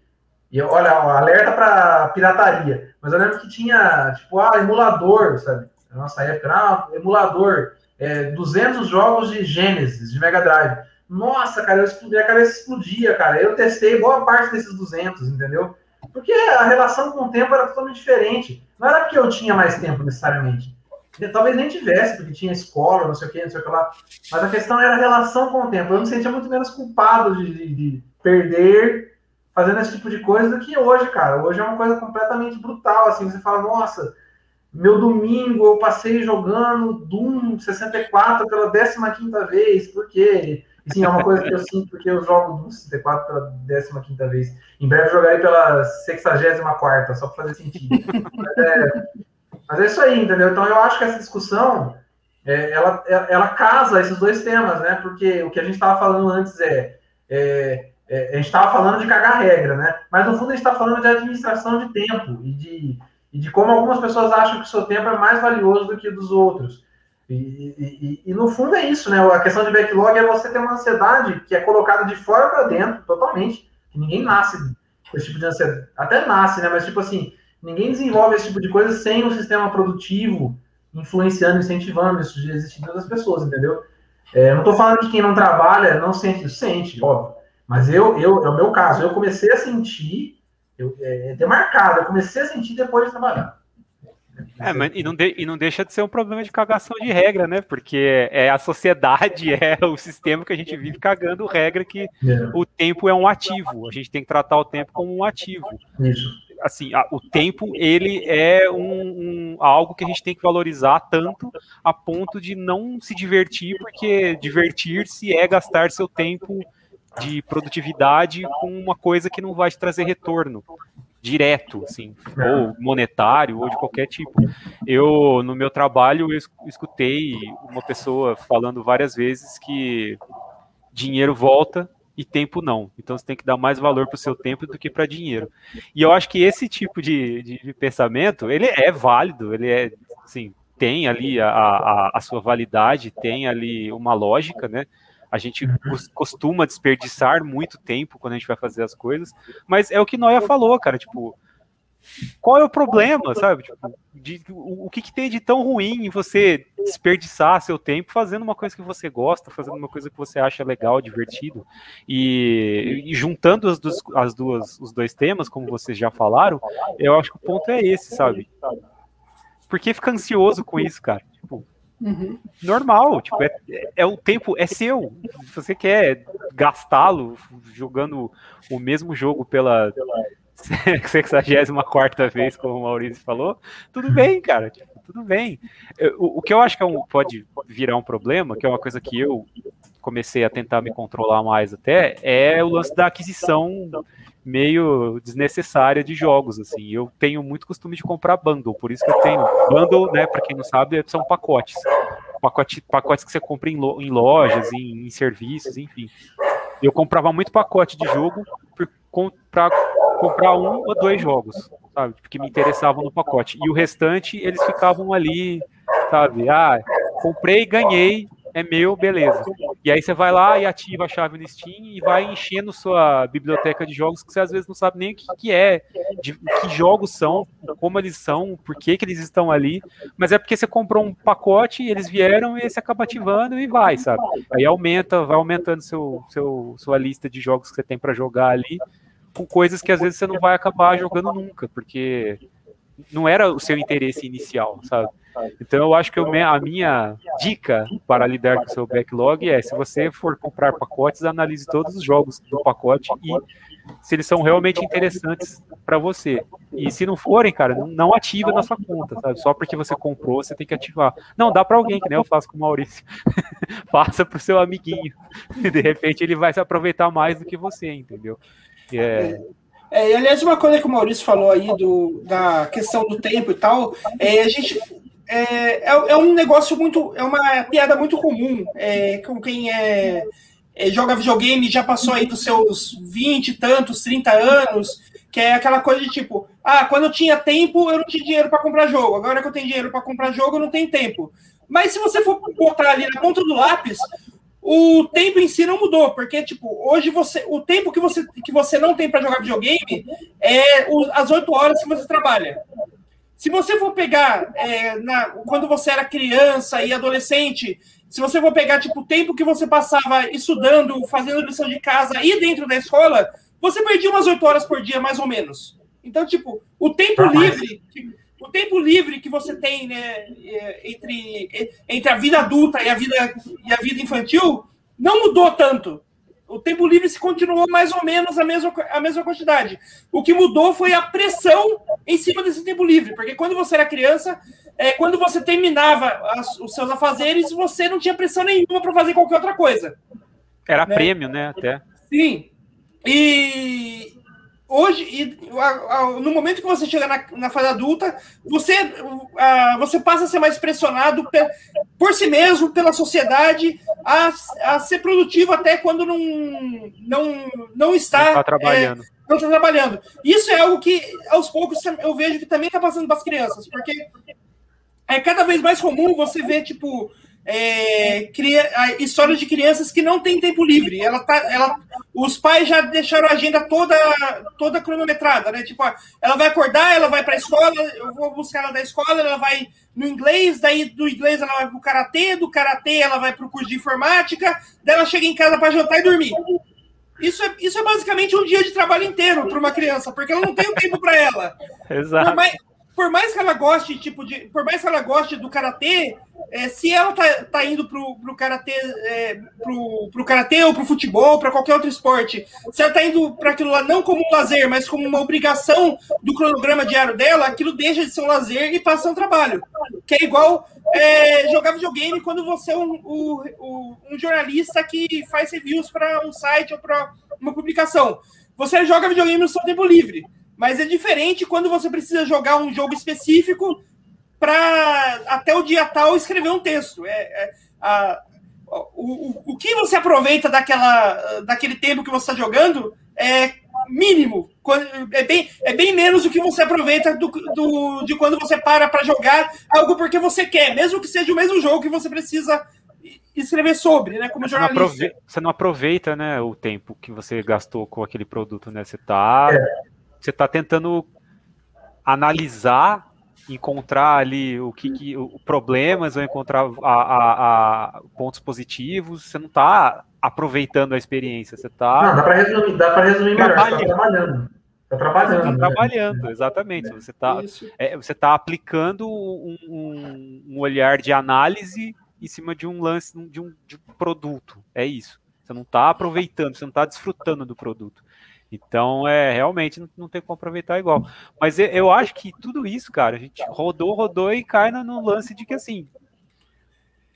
E olha, alerta para pirataria. Mas eu lembro que tinha, tipo, ah, emulador, sabe? Na nossa época, ah, emulador. É, 200 jogos de Genesis, de Mega Drive. Nossa, cara, eu explodi, a cabeça explodia, cara. Eu testei boa parte desses 200, entendeu? Porque a relação com o tempo era totalmente diferente. Não era porque eu tinha mais tempo necessariamente Talvez nem tivesse, porque tinha escola, não sei o que, não sei o que lá. Mas a questão era a relação com o tempo. Eu me sentia muito menos culpado de, de, de perder fazendo esse tipo de coisa do que hoje, cara. Hoje é uma coisa completamente brutal, assim. Você fala, nossa, meu domingo eu passei jogando Doom 64 pela 15 vez, por quê? Sim, é uma coisa que eu sinto porque eu jogo Doom 64 pela 15 vez. Em breve jogarei pela 64, só para fazer sentido. Mas é, mas é isso aí, entendeu? Então eu acho que essa discussão é, ela, ela casa esses dois temas, né? Porque o que a gente estava falando antes é, é, é a gente estava falando de cagar regra, né? Mas no fundo a gente está falando de administração de tempo e de, e de como algumas pessoas acham que o seu tempo é mais valioso do que o dos outros. E, e, e, no fundo é isso, né? A questão de backlog é você ter uma ansiedade que é colocada de fora para dentro, totalmente. Ninguém nasce com esse tipo de ansiedade. Até nasce, né? Mas tipo assim, Ninguém desenvolve esse tipo de coisa sem um sistema produtivo influenciando, incentivando isso de existir das pessoas, entendeu? É, não estou falando que quem não trabalha não sente, sente, óbvio. Mas eu, eu, é o meu caso, eu comecei a sentir, eu, é, é demarcado, eu comecei a sentir depois de trabalhar. É, mas e não, de, e não deixa de ser um problema de cagação de regra, né? Porque é a sociedade, é o sistema que a gente vive cagando regra que é. o tempo é um ativo. A gente tem que tratar o tempo como um ativo. Isso assim, a, o tempo ele é um, um, algo que a gente tem que valorizar tanto a ponto de não se divertir, porque divertir-se é gastar seu tempo de produtividade com uma coisa que não vai te trazer retorno direto, assim, ou monetário, ou de qualquer tipo. Eu, no meu trabalho, eu escutei uma pessoa falando várias vezes que dinheiro volta e tempo não. Então você tem que dar mais valor para o seu tempo do que para dinheiro. E eu acho que esse tipo de, de, de, pensamento, ele é válido, ele é, assim, tem ali a, a, a, sua validade, tem ali uma lógica, né? A gente uhum. costuma desperdiçar muito tempo quando a gente vai fazer as coisas, mas é o que Noia falou, cara, tipo, qual é o problema, sabe? Tipo, de, o, o que, que, tem de tão ruim em você desperdiçar seu tempo fazendo uma coisa que você gosta, fazendo uma coisa que você acha legal, divertido, e, e juntando as, duas, as duas, os dois temas, como vocês já falaram, eu acho que o ponto é esse, sabe? Por que fica ansioso com isso, cara? Tipo, Uhum. Normal, tipo, é, é, o tempo é seu. Se você quer gastá-lo jogando o mesmo jogo pela 64 vez, como o Maurício falou, tudo bem, cara, tipo, tudo bem. O, o, que eu acho que é um, pode virar um problema, que é uma coisa que eu comecei a tentar me controlar mais até, é o lance da aquisição meio desnecessária de jogos, assim. Eu tenho muito costume de comprar bundle, por isso que eu tenho bundle, né, para quem não sabe, são pacotes. Pacote, pacotes que você compra em, lo, em lojas, em, em serviços, enfim. Eu comprava muito pacote de jogo para comprar um ou dois jogos, sabe? Porque me interessavam no pacote. E o restante, eles ficavam ali, sabe? Ah, comprei, ganhei, é meu, beleza. E aí você vai lá e ativa a chave no Steam e vai enchendo sua biblioteca de jogos que você às vezes não sabe nem o que, que é, de que jogos são, como eles são, por que, que eles estão ali. Mas é porque você comprou um pacote, eles vieram e você acaba ativando e vai, sabe? Aí aumenta, vai aumentando seu, seu, sua lista de jogos que você tem para jogar ali com coisas que às vezes você não vai acabar jogando nunca, porque não era o seu interesse inicial, sabe? Então eu acho que eu, a minha dica para lidar com o seu backlog é, se você for comprar pacotes, analise todos os jogos do pacote e se eles são realmente interessantes para você. E se não forem, cara, não, não ativa na sua conta, sabe? Só porque você comprou, você tem que ativar. Não, dá para alguém, que nem eu faço com o Maurício. Passa pro seu amiguinho. De repente ele vai se aproveitar mais do que você, entendeu? É. É, aliás, uma coisa que o Maurício falou aí do, da questão do tempo e tal, é, a gente é, é, é, um negócio muito, é uma piada muito comum é, com quem é, é, joga videogame já passou aí dos seus 20 e tantos, 30 anos, que é aquela coisa de tipo, ah, quando eu tinha tempo, eu não tinha dinheiro para comprar jogo. Agora que eu tenho dinheiro para comprar jogo, eu não tenho tempo. Mas se você for botar ali na ponta do lápis, o tempo em si não mudou, porque tipo, hoje você, o tempo que você que você não tem para jogar videogame é o, as oito horas que você trabalha. Se você for pegar é, na, quando você era criança e adolescente, se você for pegar tipo o tempo que você passava estudando, fazendo lição de casa e dentro da escola, você perdia umas oito horas por dia, mais ou menos. Então, tipo, o tempo livre, o tempo livre que você tem né, é, entre, entre a vida adulta e a vida, e a vida infantil não mudou tanto. O tempo livre se continuou mais ou menos a mesma, a mesma quantidade. O que mudou foi a pressão em cima desse tempo livre, porque quando você era criança, é, quando você terminava as, os seus afazeres, você não tinha pressão nenhuma para fazer qualquer outra coisa. Era né? prêmio, né? Até. Sim. E, hoje, e, no momento que você chega na, na fase adulta, você, você passa a ser mais pressionado por, por si mesmo, pela sociedade, a, a ser produtivo até quando não, não, não está, está trabalhando. É, não está trabalhando. Isso é algo que, aos poucos, eu vejo que também está passando para as crianças, porque é cada vez mais comum você ver, tipo, é, cria, histórias de crianças que não têm tempo livre. Ela tá, ela, os pais já deixaram a agenda toda, toda cronometrada, né? Tipo, ela vai acordar, ela vai para a escola, eu vou buscar ela da escola, ela vai no inglês, daí do inglês ela vai para o karatê, do karatê ela vai para o curso de informática, daí ela chega em casa para jantar e dormir. Isso é, isso é basicamente um dia de trabalho inteiro para uma criança, porque ela não tem o tempo para ela. Exato. Por mais, por mais que ela goste, tipo, de, por mais que ela goste do karatê, é, se ela tá, tá indo pro, pro karatê, é, pro, pro karatê ou pro futebol, para qualquer outro esporte, se ela tá indo para aquilo lá não como um lazer, mas como uma obrigação do cronograma diário dela, aquilo deixa de ser um lazer e passa a ser um trabalho. Que é igual é, jogar videogame quando você é um, um, um jornalista que faz reviews para um site ou para uma publicação. Você joga videogame no seu tempo livre. Mas é diferente quando você precisa jogar um jogo específico para até o dia tal escrever um texto. É, é a, o, o, o que você aproveita daquela, daquele tempo que você está jogando é mínimo. É bem, é bem menos do que você aproveita do, do de quando você para para jogar algo porque você quer, mesmo que seja o mesmo jogo que você precisa escrever sobre, né? Como você jornalista. Não aproveita, você não aproveita, né, o tempo que você gastou com aquele produto, né? Você está é você está tentando analisar, encontrar ali o que, que o, problemas ou encontrar a, a, a pontos positivos. Você não está aproveitando a experiência. Você está. Não, dá para resumir, dá para resumir melhor. Tá trabalhando. Está trabalhando. Está né? trabalhando, exatamente. Você está é, você tá aplicando um, um, um, olhar de análise em cima de um lance, de um, de um produto. É isso. Você não está aproveitando, você não está desfrutando do produto. Então, é realmente não, não tem como aproveitar igual. Mas eu, eu, acho que tudo isso, cara, a gente rodou, rodou e cai no, no lance de que assim.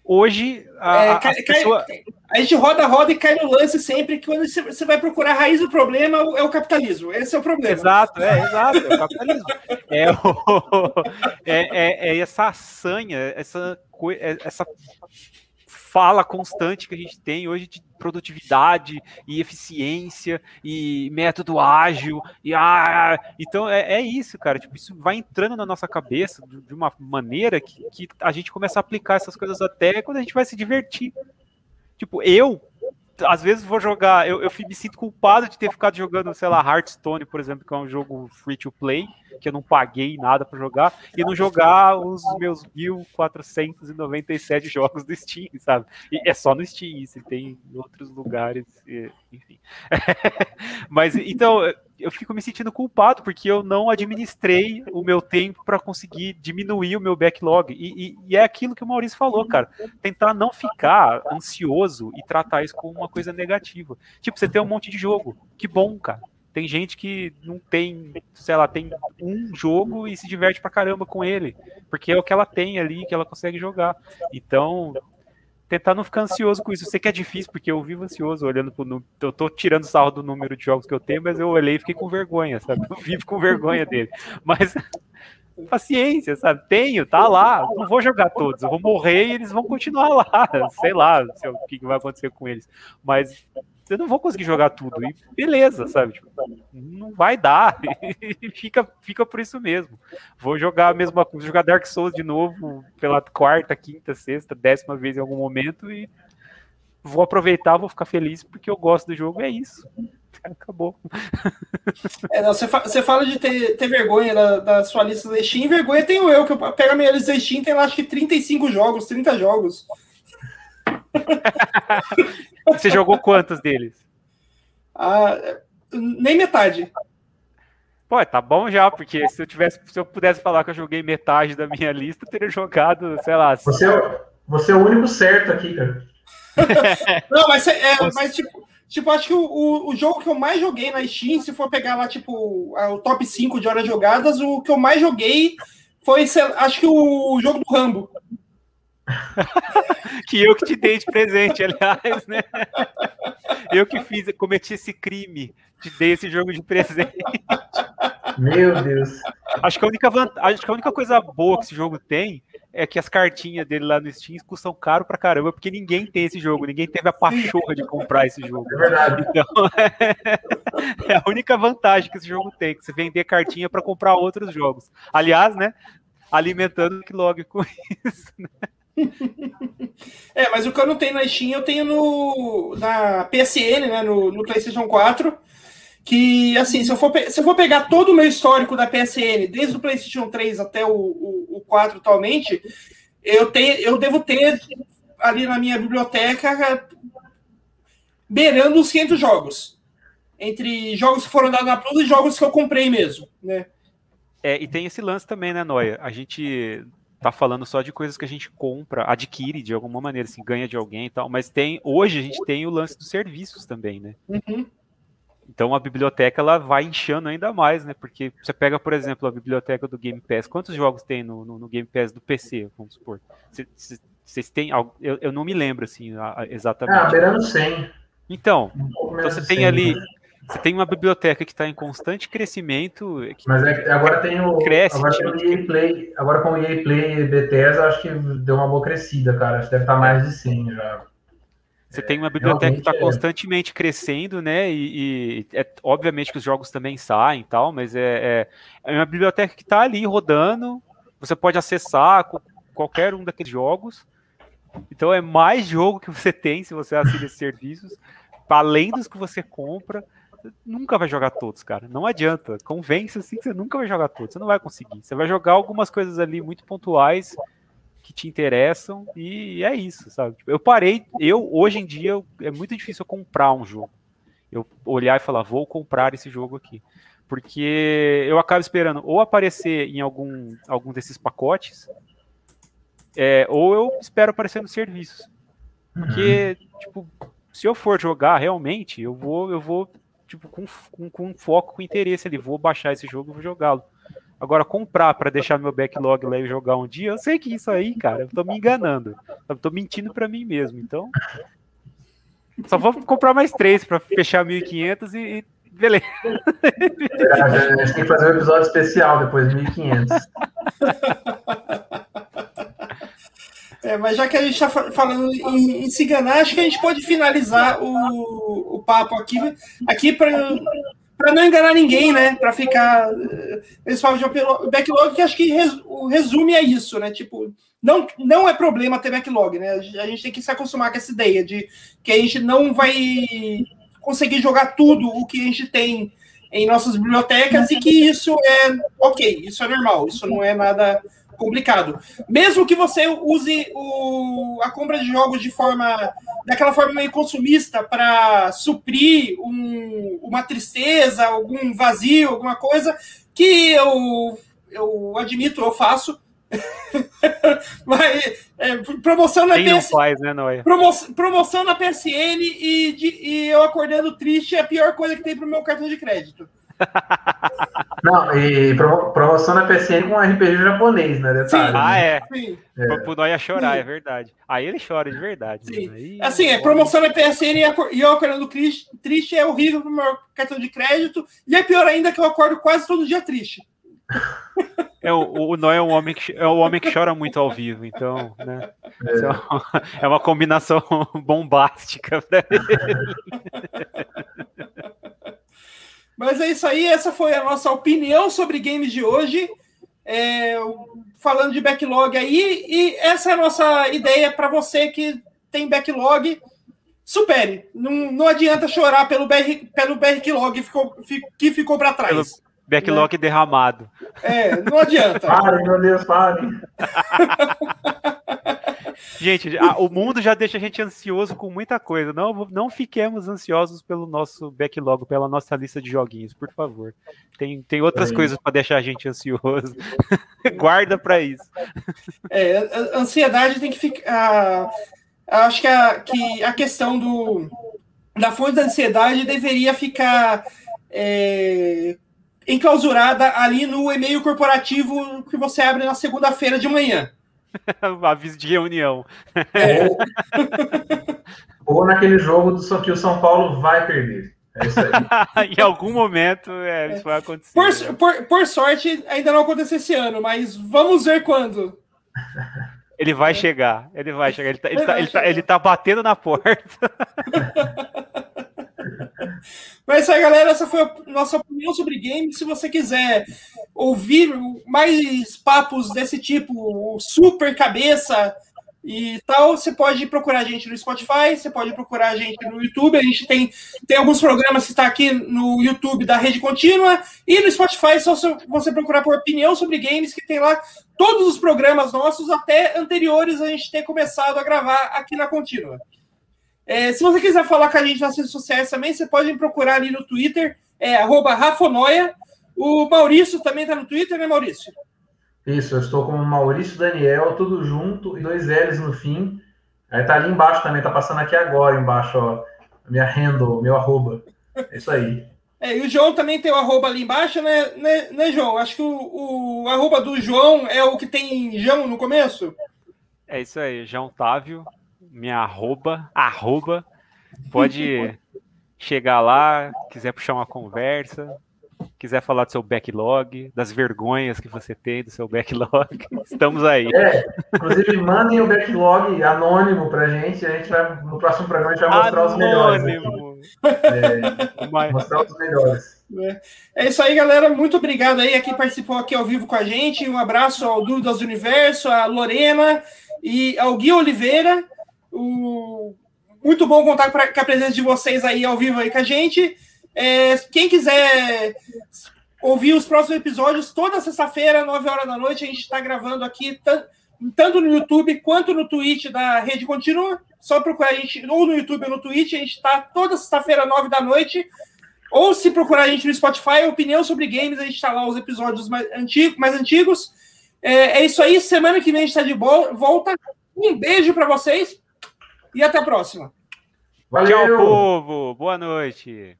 Hoje a, é, cai, pessoa... cai, a gente roda, roda e cai no lance sempre que quando você vai procurar a raiz do problema é o capitalismo. Esse é o problema. Exato, é, exato, é o capitalismo. é, o, é, é, é essa sanha, essa, é, essa fala constante que a gente tem hoje de produtividade e eficiência e método ágil e ah, então é, é isso, cara. Tipo, isso vai entrando na nossa cabeça de, uma maneira que, que a gente começa a aplicar essas coisas até quando a gente vai se divertir. Tipo, eu às vezes vou jogar, eu, eu me sinto culpado de ter ficado jogando, sei lá, Hearthstone, por exemplo, que é um jogo free to play, que eu não paguei nada para jogar, e não jogar os meus 1497 jogos do Steam, sabe? E é só no Steam, isso, tem em outros lugares, enfim. Mas então, eu fico me sentindo culpado porque eu não administrei o meu tempo para conseguir diminuir o meu backlog. E, e, e, é aquilo que o Maurício falou, cara. Tentar não ficar ansioso e tratar isso como uma coisa negativa. Tipo, você tem um monte de jogo. Que bom, cara. Tem gente que não tem, sei lá, tem um jogo e se diverte pra caramba com ele. Porque é o que ela tem ali, que ela consegue jogar. Então, tentar não ficar ansioso com isso. Eu sei que é difícil, porque eu vivo ansioso olhando pro número. Eu tô tirando sarro do número de jogos que eu tenho, mas eu olhei e fiquei com vergonha, sabe? Eu vivo com vergonha dele. Mas paciência, sabe? Tenho, tá lá. Não vou jogar todos. Eu vou morrer e eles vão continuar lá. Sei lá o que vai acontecer com eles. Mas eu não vou conseguir jogar tudo. E beleza, sabe? Tipo, não vai dar. E fica, fica por isso mesmo. Vou jogar a mesma coisa, jogar Dark Souls de novo pela quarta, quinta, sexta, décima vez em algum momento e vou aproveitar, vou ficar feliz porque eu gosto do jogo. É isso. Acabou. É, não, você, fa você fala de ter, ter vergonha da, da, sua lista da Steam, vergonha tenho eu, que eu pego a minha lista da Steam, tem lá acho que 35 jogos, 30 jogos. Você jogou quantos deles? Ah, nem metade. Pô, tá bom já, porque se eu tivesse, se eu pudesse falar que eu joguei metade da minha lista, eu teria jogado, sei lá. Você é, você é o único certo aqui, cara. Não, mas, é, mas tipo, tipo, acho que o, o, o, jogo que eu mais joguei na Steam, se for pegar lá, tipo, o top 5 de horas jogadas, o que eu mais joguei foi, acho que o jogo do Rambo. que eu que te dei de presente, aliás, né? Eu que fiz, cometi esse crime, te dei esse jogo de presente. Meu Deus. Acho que a única, acho que a única coisa boa que esse jogo tem é que as cartinhas dele lá no Steam custam caro pra caramba, porque ninguém tem esse jogo, ninguém teve a pachorra de comprar esse jogo. É verdade. Então, é, é a única vantagem que esse jogo tem, que você vender cartinha para comprar outros jogos. Aliás, né, alimentando o backlog com isso, né? é, mas o que eu não tenho na Steam, eu tenho no, na PSN, né, no, no PlayStation 4. Que, assim, se eu, for, se eu for pegar todo o meu histórico da PSN, desde o PlayStation 3 até o, o, o 4 atualmente, eu, tenho, eu devo ter ali na minha biblioteca beirando os 500 jogos. Entre jogos que foram dados na Plus e jogos que eu comprei mesmo, né? É, e tem esse lance também, né, Noia? A gente tá falando só de coisas que a gente compra, adquire de alguma maneira, assim, ganha de alguém e tal, mas tem, hoje a gente tem o lance dos serviços também, né? Uhum. Então a biblioteca ela vai inchando ainda mais, né? Porque você pega, por exemplo, a biblioteca do Game Pass. Quantos jogos tem no, no, no Game Pass do PC, vamos supor? Vocês têm Eu, eu não me lembro, assim, exatamente. Ah, beirando 100. Então, um então você tem ali né? Você tem uma biblioteca que está em constante crescimento. Mas é, agora tem o. Cresce, agora, com o EA Play, agora com o EA Play e Bethesda, acho que deu uma boa crescida, cara. Acho que deve estar tá mais de 100 já. Você é, tem uma biblioteca que está é. constantemente crescendo, né? E, e é, obviamente que os jogos também saem e tal, mas é, é, é uma biblioteca que está ali rodando. Você pode acessar qualquer um daqueles jogos. Então é mais jogo que você tem se você assina esses serviços, além dos que você compra nunca vai jogar todos, cara. Não adianta. Convence assim que você nunca vai jogar todos. Você não vai conseguir. Você vai jogar algumas coisas ali muito pontuais que te interessam e é isso, sabe? Tipo, eu parei, eu hoje em dia é muito difícil eu comprar um jogo. Eu olhar e falar, vou comprar esse jogo aqui. Porque eu acabo esperando ou aparecer em algum, algum desses pacotes, é, ou eu espero aparecer nos serviços. Porque, uhum. tipo, se eu for jogar realmente, eu vou, eu vou tipo, com, com, com foco, com interesse ali. Vou baixar esse jogo e vou jogá-lo. Agora, comprar para deixar meu backlog lá e jogar um dia, eu sei que isso aí, cara, eu tô me enganando. Eu tô mentindo para mim mesmo. Então, só vou comprar mais três para fechar 1.500 e, e beleza. É, a gente tem que fazer um episódio especial depois de 1.500. É, mas já que a gente está falando em, em, se enganar, acho que a gente pode finalizar o, o papo aqui, aqui para não enganar ninguém, né? Para ficar. Eles falam de backlog, que acho que o resume é isso, né? Tipo, não, não é problema ter backlog, né? A gente tem que se acostumar com essa ideia de que a gente não vai conseguir jogar tudo o que a gente tem em nossas bibliotecas e que isso é ok, isso é normal, isso não é nada complicado. Mesmo que você use o, a compra de jogos de forma daquela forma meio consumista para suprir um, uma tristeza, algum vazio, alguma coisa que eu, eu admito, eu faço. Mas, é, promoção na PSN. Faz, né? Promoção, promoção na PSN e, de, e eu acordando triste é a pior coisa que tem pro meu cartão de crédito. Não, e promoção na PSN com RPG japonês, né? Detalhe, Sim. Ah, é. Sim. É. Pro Noia chorar, Sim. é verdade. Aí ele chora de verdade. Sim. Aí, assim, é promoção na PSN e eu acordando triste é horrível pro meu cartão de crédito. E é pior ainda que eu acordo quase todo dia triste. É, o, o Noé é um homem que é um homem que chora muito ao vivo, então, né? É, é, uma, é uma, combinação bombástica pra ele. Mas é isso aí, essa foi a nossa opinião sobre games de hoje. É, falando de backlog aí, e essa é a nossa ideia para você que tem backlog. Supere. Não, não adianta chorar pelo, BR, pelo backlog ficou, que ficou para trás. Pelo backlog né? derramado. É, não adianta. Parem, meu Deus, parem. Gente, a, o mundo já deixa a gente ansioso com muita coisa. Não, não fiquemos ansiosos pelo nosso backlog, pela nossa lista de joguinhos, por favor. Tem, tem outras é. coisas para deixar a gente ansioso. Guarda para isso. É, a ansiedade tem que ficar. acho que a, que a questão do, da fonte da ansiedade deveria ficar é, enclausurada ali no e-mail corporativo que você abre na segunda-feira de manhã. Aviso de reunião. É. Ou naquele jogo do que o São Paulo vai perder. É isso aí. em algum momento é, isso vai acontecer. Por, por, por, sorte, ainda não aconteceu esse ano, mas vamos ver quando. Ele vai chegar, ele vai chegar. Ele tá, ele tá, ele tá, ele tá batendo na porta. Mas é isso aí, galera. Essa foi a nossa opinião sobre games. Se você quiser ouvir mais papos desse tipo, super cabeça e tal, você pode procurar a gente no Spotify, você pode procurar a gente no YouTube. A gente tem, tem alguns programas que está aqui no YouTube da Rede Contínua e no Spotify, só você procurar por opinião sobre games, que tem lá todos os programas nossos, até anteriores a gente ter começado a gravar aqui na Contínua. É, se você quiser falar com a gente nas redes sociais também, você pode me procurar ali no Twitter, é Rafonoia. O Maurício também está no Twitter, né, Maurício? Isso, eu estou com Maurício Daniel, tudo junto, e dois L's no fim. Aí tá ali embaixo também, tá passando aqui agora embaixo, ó. Minha handle, meu arroba. É isso aí. É, e o João também tem o arroba ali embaixo, né, né, né João? Acho que o, o arroba do João é o que tem João no começo. É isso aí, João Távio, minha arroba, arroba. Pode chegar lá, quiser puxar uma conversa, quiser falar do seu backlog, das vergonhas que você tem do seu backlog, estamos aí. É, inclusive mandem o backlog anônimo pra gente, a gente vai, no próximo programa a gente vai mostrar anônimo. os melhores. É, mostrar os melhores. É isso aí, galera. Muito obrigado aí a quem participou aqui ao vivo com a gente. Um abraço ao Dúvidas do Universo, a Lorena e ao Gui Oliveira. O... Muito bom contar com a presença de vocês aí ao vivo aí com a gente. É, quem quiser ouvir os próximos episódios, toda sexta-feira, 9 horas da noite, a gente está gravando aqui, tanto no YouTube quanto no Twitch da Rede Contínua. Só procurar a gente, ou no YouTube ou no Twitch, a gente está toda sexta-feira, 9 da noite. Ou se procurar a gente no Spotify, opinião sobre games, a gente está lá os episódios mais, antigos. Mais antigos. É, é, isso aí, semana que vem a gente está de volta. Um beijo para vocês e até a próxima. Valeu. Tchau, povo. Boa noite.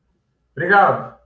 Obrigado.